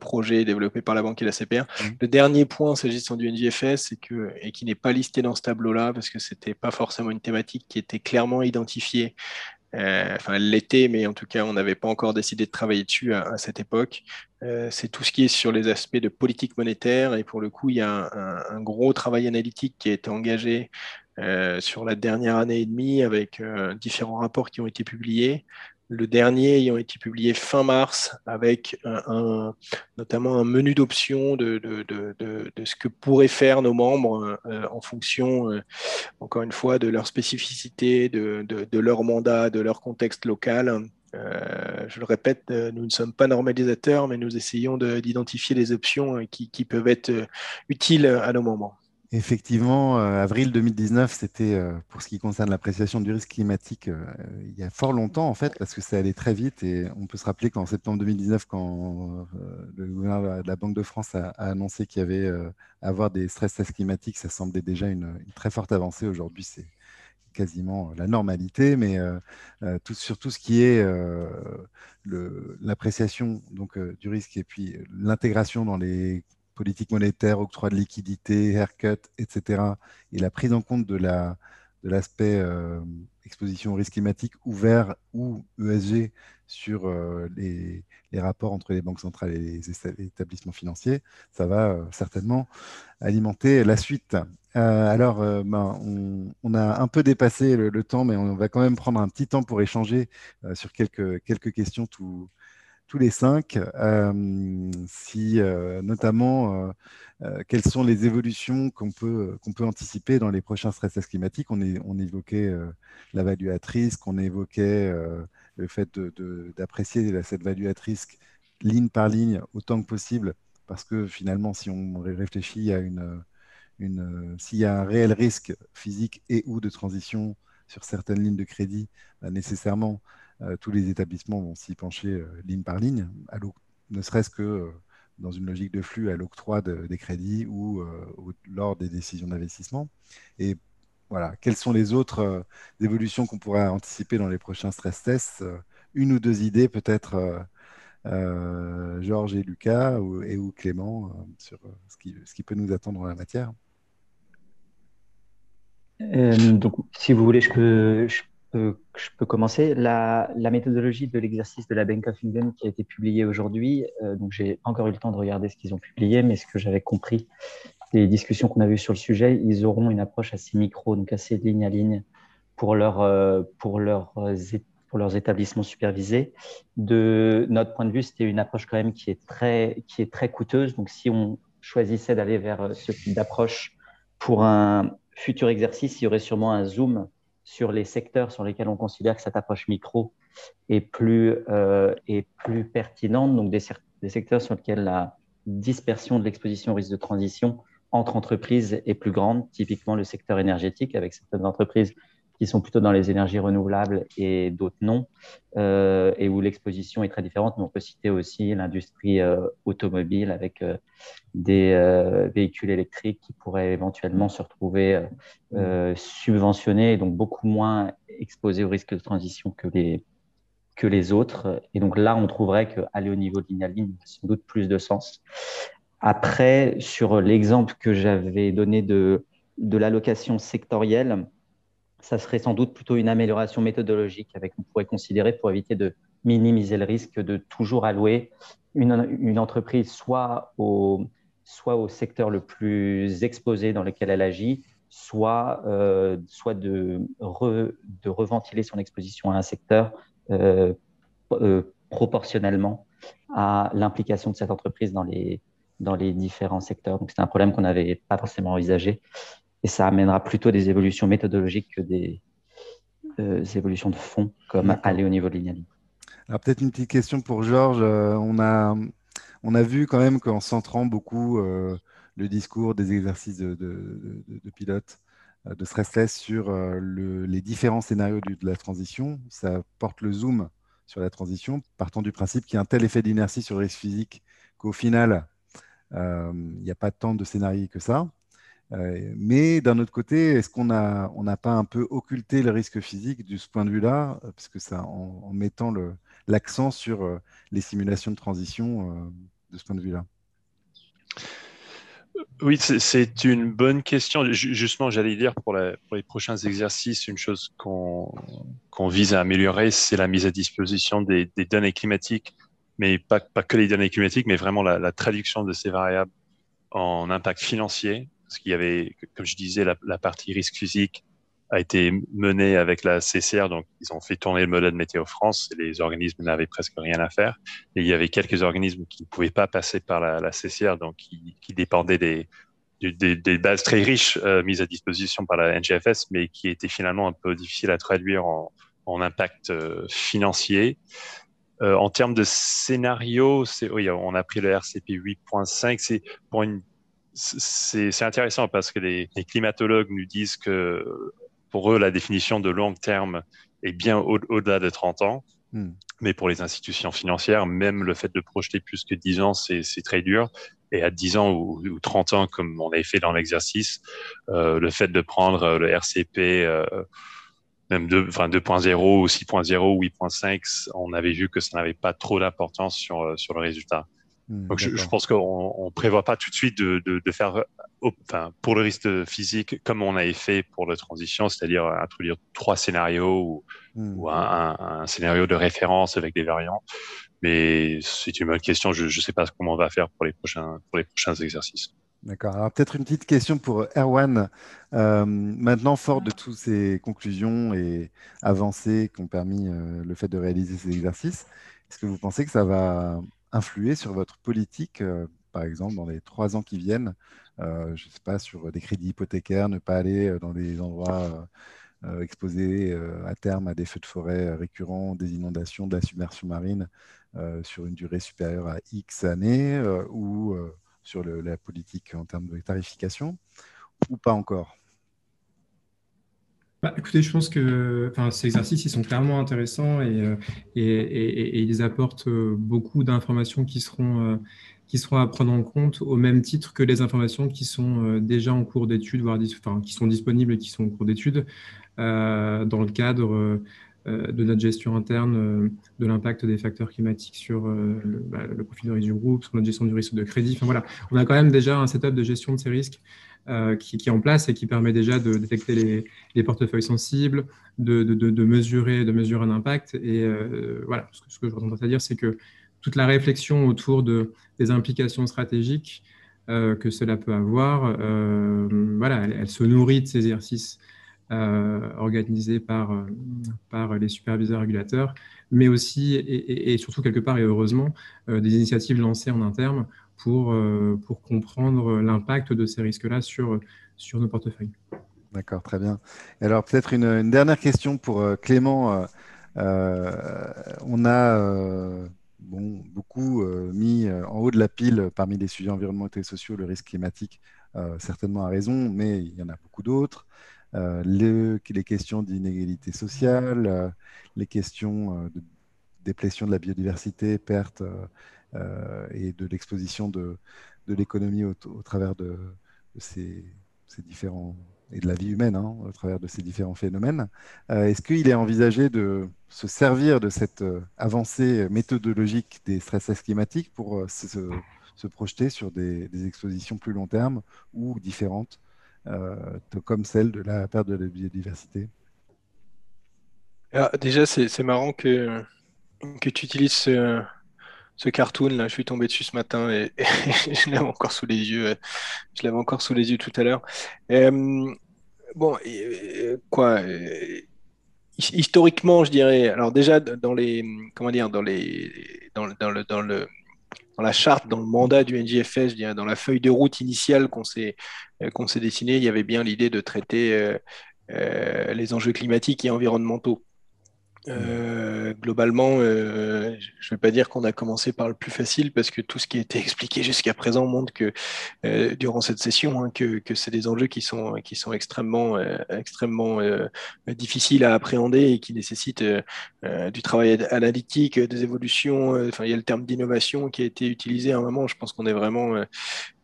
projet développé par la banque et la CPR. Mmh. Le dernier point s'agissant du NGFS, que, et qui n'est pas listé dans ce tableau-là, parce que ce n'était pas forcément une thématique qui était clairement identifiée, euh, enfin elle l'était, mais en tout cas on n'avait pas encore décidé de travailler dessus à, cette époque. Euh, c'est tout ce qui est sur les aspects de politique monétaire, et pour le coup il y a un, un gros travail analytique qui a été engagé sur la dernière année et demie avec différents rapports qui ont été publiés, le dernier ayant été publié fin mars avec notamment un menu d'options de, ce que pourraient faire nos membres euh, en fonction, euh, encore une fois, de leur spécificité, de, leur mandat, de leur contexte local. Euh, je le répète, nous ne sommes pas normalisateurs, mais nous essayons d'identifier les options qui, qui, peuvent être utiles à nos membres. Effectivement, euh, avril 2019, c'était euh, pour ce qui concerne l'appréciation du risque climatique euh, il y a fort longtemps en fait, parce que ça allait très vite et on peut se rappeler qu'en septembre 2019, quand le gouvernement de la Banque de France a, annoncé qu'il y avait avoir des stress tests climatiques, ça semblait déjà une, très forte avancée. Aujourd'hui, c'est quasiment la normalité, mais sur tout ce qui est l'appréciation du risque et puis l'intégration dans les politique monétaire, octroi de liquidité, haircut, etc. Et la prise en compte de la de l'aspect euh, exposition au risque climatique ouvert ou ESG sur euh, les, les, rapports entre les banques centrales et les établissements financiers, ça va euh, certainement alimenter la suite. alors, ben, on, a un peu dépassé le, temps, mais on va quand même prendre un petit temps pour échanger sur quelques, quelques questions tous les cinq, euh, si euh, notamment euh, quelles sont les évolutions qu'on peut, qu'on peut anticiper dans les prochains stress climatiques? On, évoquait la value at risk, on évoquait le fait d'apprécier de, cette value at risk ligne par ligne autant que possible, parce que finalement, si on réfléchit à une, une s'il y a un réel risque physique et ou de transition sur certaines lignes de crédit, bah, nécessairement, tous les établissements vont s'y pencher euh, ligne par ligne, ne serait-ce que euh, dans une logique de flux à l'octroi des crédits ou, lors des décisions d'investissement. Et voilà, quelles sont les autres évolutions qu'on pourrait anticiper dans les prochains stress tests Une ou deux idées peut-être Georges et Lucas et ou Clément sur ce qui, peut nous attendre en la matière? donc, si vous voulez, je peux, je peux commencer. La, méthodologie de l'exercice de la Bank of England qui a été publiée aujourd'hui, euh, donc j'ai encore eu le temps de regarder ce qu'ils ont publié, mais ce que j'avais compris des discussions qu'on a vues sur le sujet, ils auront une approche assez micro, donc assez ligne à ligne pour, leur, euh, pour, leur, pour leurs établissements supervisés. De notre point de vue, c'était une approche quand même qui est très, qui est très coûteuse. Donc si on choisissait d'aller vers ce type d'approche pour un futur exercice, il y aurait sûrement un zoom sur les secteurs sur lesquels on considère que cette approche micro est plus, euh, est plus pertinente, donc des, des, secteurs sur lesquels la dispersion de l'exposition au risque de transition entre entreprises est plus grande, typiquement le secteur énergétique, avec certaines entreprises qui sont plutôt dans les énergies renouvelables et d'autres non, euh, et où l'exposition est très différente. Mais on peut citer aussi l'industrie euh, automobile avec euh, des véhicules électriques qui pourraient éventuellement se retrouver subventionnés et donc beaucoup moins exposés au risque de transition que les, que les autres. Et donc là, on trouverait qu'aller au niveau de ligne à ligne a sans doute plus de sens. Après, sur l'exemple que j'avais donné de, de l'allocation sectorielle, ça serait sans doute plutôt une amélioration méthodologique avec on pourrait considérer pour éviter de minimiser le risque de toujours allouer une, entreprise soit au, soit au secteur le plus exposé dans lequel elle agit, soit, euh, soit de, de reventiler son exposition à un secteur euh, euh, proportionnellement à l'implication de cette entreprise dans les, dans les différents secteurs. Donc, c'est un problème qu'on n'avait pas forcément envisagé et ça amènera plutôt des évolutions méthodologiques que des euh, évolutions de fond, comme aller au niveau de ligne Alors peut-être une petite question pour Georges. Euh, on, a, on a vu quand même qu'en centrant beaucoup euh, le discours des exercices de, de, de, pilote, de stress test sur les différents scénarios de, la transition, ça porte le zoom sur la transition, partant du principe qu'il y a un tel effet d'inertie sur le risque physique qu'au final, il n'y a pas tant de scénarios que ça. Euh, mais d'un autre côté, est-ce qu'on n'a on pas un peu occulté le risque physique de ce point de vue-là, parce que ça, en, mettant l'accent sur euh, les simulations de transition euh, de ce point de vue-là? Oui, c'est une bonne question. Justement, j'allais dire pour, les prochains exercices, une chose qu'on vise à améliorer, c'est la mise à disposition des, données climatiques, mais pas, pas, que les données climatiques, mais vraiment la, la traduction de ces variables en impact financier parce qu'il y avait, comme je disais, la, partie risque physique a été menée avec la CCR, donc ils ont fait tourner le modèle Météo France et les organismes n'avaient presque rien à faire. Et il y avait quelques organismes qui ne pouvaient pas passer par la, CCR, donc qui, dépendaient des, bases très riches euh, mises à disposition par la NGFS, mais qui étaient finalement un peu difficiles à traduire en, impact euh, financier. Euh, en termes de scénario, on a pris le RCP 8.5, c'est pour une c'est intéressant parce que les, climatologues nous disent que pour eux, la définition de long terme est bien au-delà de 30 ans. Hmm. Mais pour les institutions financières, même le fait de projeter plus que 10 ans, c'est très dur. Et à 10 ans ou, 30 ans, comme on avait fait dans l'exercice, euh, le fait de prendre le RCP, euh, même 2.0 ou 6.0 ou 8.5, on avait vu que ça n'avait pas trop d'importance sur, euh, sur le résultat. Hmm, Donc, je, pense qu'on ne prévoit pas tout de suite de, de, de faire, enfin, pour le risque physique, comme on avait fait pour la transition, c'est-à-dire introduire trois scénarios ou, hmm. ou un, un, scénario de référence avec des variants. Mais c'est une bonne question. Je ne sais pas comment on va faire pour les prochains, pour les prochains exercices. D'accord. Alors peut-être une petite question pour Erwan. Euh, maintenant, fort de toutes ces conclusions et avancées qui ont permis euh, le fait de réaliser ces exercices, est-ce que vous pensez que ça va influer sur votre politique, euh, par exemple, dans les trois ans qui viennent euh, Je ne sais pas, sur des crédits hypothécaires, ne pas aller euh, dans des endroits exposés à terme à des feux de forêt récurrents, des inondations, de la submersion marine sur une durée supérieure à X années, ou sur la politique en termes de tarification, ou pas encore? Bah, écoutez, je pense que ces exercices, sont clairement intéressants et, euh, ils apportent euh, beaucoup d'informations qui seront, euh, qui seront à prendre en compte au même titre que les informations qui sont déjà en cours d'étude, voire qui sont disponibles et qui sont en cours d'étude dans le cadre de notre gestion interne, de l'impact des facteurs climatiques sur le, bah, le, profil de risque du groupe, sur notre gestion du risque de crédit. Enfin, voilà, on a quand même déjà un setup de gestion de ces risques qui, qui, est en place et qui permet déjà de détecter les, les portefeuilles sensibles, de, mesurer, de mesurer un impact. Et voilà, ce que, ce que je voudrais dire, c'est que toute la réflexion autour de, des implications stratégiques euh, que cela peut avoir, euh, voilà, elle, se nourrit de ces exercices euh, organisés par les superviseurs régulateurs, mais aussi et, surtout quelque part et heureusement des initiatives lancées en interne pour, pour comprendre l'impact de ces risques-là sur, nos portefeuilles. D'accord, très bien. alors peut-être une, dernière question pour Clément. on a beaucoup euh, mis euh, en haut de la pile parmi les sujets environnementaux et sociaux le risque climatique, euh, certainement à raison, mais il y en a beaucoup d'autres. Les, les, questions d'inégalité sociale, les questions de déplétion de la biodiversité, perte et de l'exposition de, de l'économie au, travers de, ces, différents et de la vie humaine hein, au travers de ces différents phénomènes. Euh, est-ce qu'il est envisagé de se servir de cette euh, avancée méthodologique des stress climatiques pour euh, se, projeter sur des, expositions plus long terme ou différentes, comme celle de la perte de la biodiversité? Ah, Déjà, c'est marrant que, que tu utilises ce, ce cartoon là, je suis tombé dessus ce matin et, (laughs) je l'avais encore sous les yeux. Je l'avais encore sous les yeux tout à l'heure. bon, quoi Historiquement, je dirais. Alors déjà dans les comment dire dans les dans, dans le dans le dans la charte, dans le mandat du NGFS, dans la feuille de route initiale qu'on s'est qu'on s'est dessinée, il y avait bien l'idée de traiter euh, euh, les enjeux climatiques et environnementaux. Euh, globalement, euh, je ne vais pas dire qu'on a commencé par le plus facile parce que tout ce qui a été (laughs) expliqué jusqu'à présent montre que euh, durant cette session, hein, que, que c'est des enjeux qui sont, qui sont extrêmement, extrêmement difficiles à appréhender et qui nécessitent du travail analytique, des évolutions. Enfin, il y a le terme d'innovation qui a été utilisé à un moment. Je pense qu'on est vraiment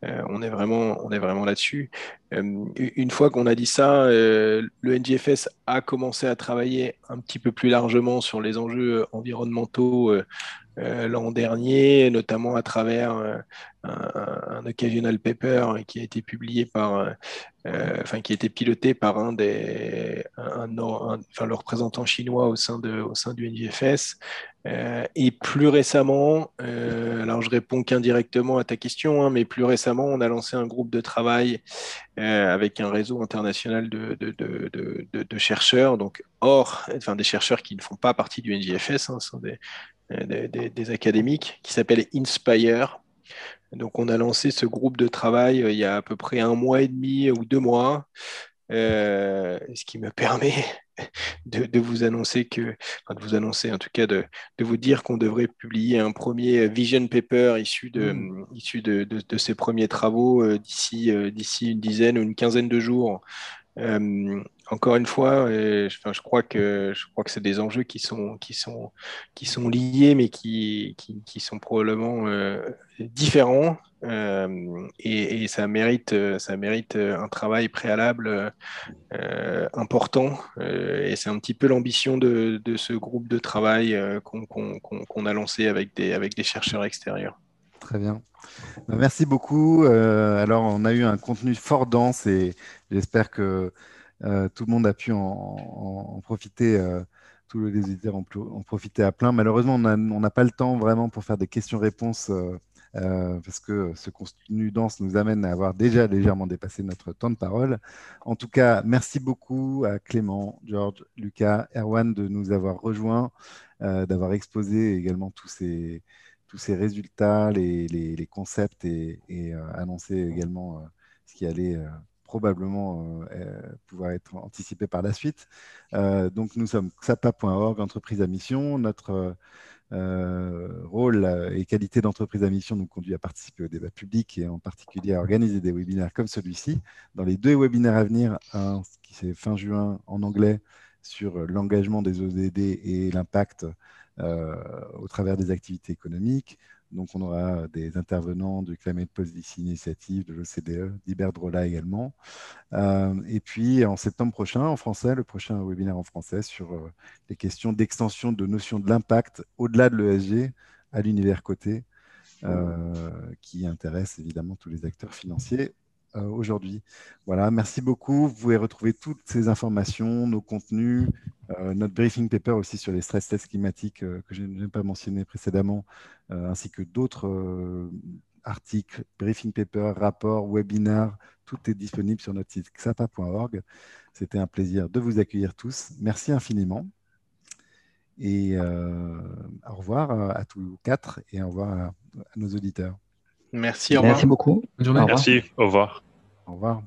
euh, on est vraiment, là-dessus. Euh, une fois qu'on a dit ça, euh, le NGFS a commencé à travailler un petit peu plus largement sur les enjeux environnementaux l'an dernier, notamment à travers un, occasional paper qui a été publié par, enfin qui a été piloté par un des, enfin, le représentant chinois au sein de, au sein du NGFS, euh, et plus récemment, euh, alors je réponds qu'indirectement à ta question, hein, mais plus récemment, on a lancé un groupe de travail euh, avec un réseau international de, de, de, de, chercheurs, donc hors, enfin des chercheurs qui ne font pas partie du NGFS, hein, sont des, des, des, académiques, qui s'appelle Inspire. Donc on a lancé ce groupe de travail il y a à peu près un mois et demi ou deux mois, ce qui me (laughs) permet de, vous annoncer que, enfin de vous annoncer en tout cas de, de vous dire qu'on devrait publier un premier vision paper issu de, mmh. issu de, de ces premiers travaux euh, d'ici euh, d'ici une dizaine ou une quinzaine de jours. Euh, encore une fois, enfin, je crois que c'est des enjeux qui sont qui sont qui sont liés, mais qui sont probablement différents. Euh, et, ça mérite, un travail préalable euh, important. Euh, et c'est un petit peu l'ambition de, ce groupe de travail qu'on a lancé avec des chercheurs extérieurs. Très bien. Merci beaucoup. alors, on a eu un contenu fort dense et j'espère que tout le monde a pu en, profiter tous les auditeurs en profité à plein. Malheureusement, on n'a pas le temps vraiment pour faire des questions-réponses euh, parce que ce contenu dense nous amène à avoir déjà légèrement dépassé notre temps de parole. En tout cas, merci beaucoup à Clément, Georges, Lucas, Erwan de nous avoir rejoints, euh, d'avoir exposé également tous ces, tous ces résultats, les, concepts et, euh, annoncé également ce qui allait probablement pouvoir être anticipé par la suite. donc nous sommes xapa.org, entreprise à mission. Notre euh, rôle et qualité d'entreprise à mission nous conduit à participer au débat public et en particulier à organiser des webinaires comme celui-ci. Dans les deux webinaires à venir, un qui c'est fin juin en anglais sur l'engagement des ODD et l'impact euh, au travers des activités économiques, Donc, on aura des intervenants du Climate Policy Initiative, de l'OCDE, d'Iberdrola également. et puis, en septembre prochain, en français, le prochain webinaire en français sur les questions d'extension de notion de l'impact au-delà de l'ESG à l'univers coté, qui intéresse évidemment tous les acteurs financiers euh, aujourd'hui. Voilà, merci beaucoup. Vous pouvez retrouver toutes ces informations, nos contenus, euh, notre briefing paper aussi sur les stress tests climatiques euh, que je n'ai pas mentionné précédemment, ainsi que d'autres articles, briefing paper, rapports, webinaires. Tout est disponible sur notre site xapa.org. C'était un plaisir de vous accueillir tous. Merci infiniment. Et au revoir à tous quatre et au revoir à, nos auditeurs. Merci, Merci beaucoup. Merci, au revoir. Au revoir.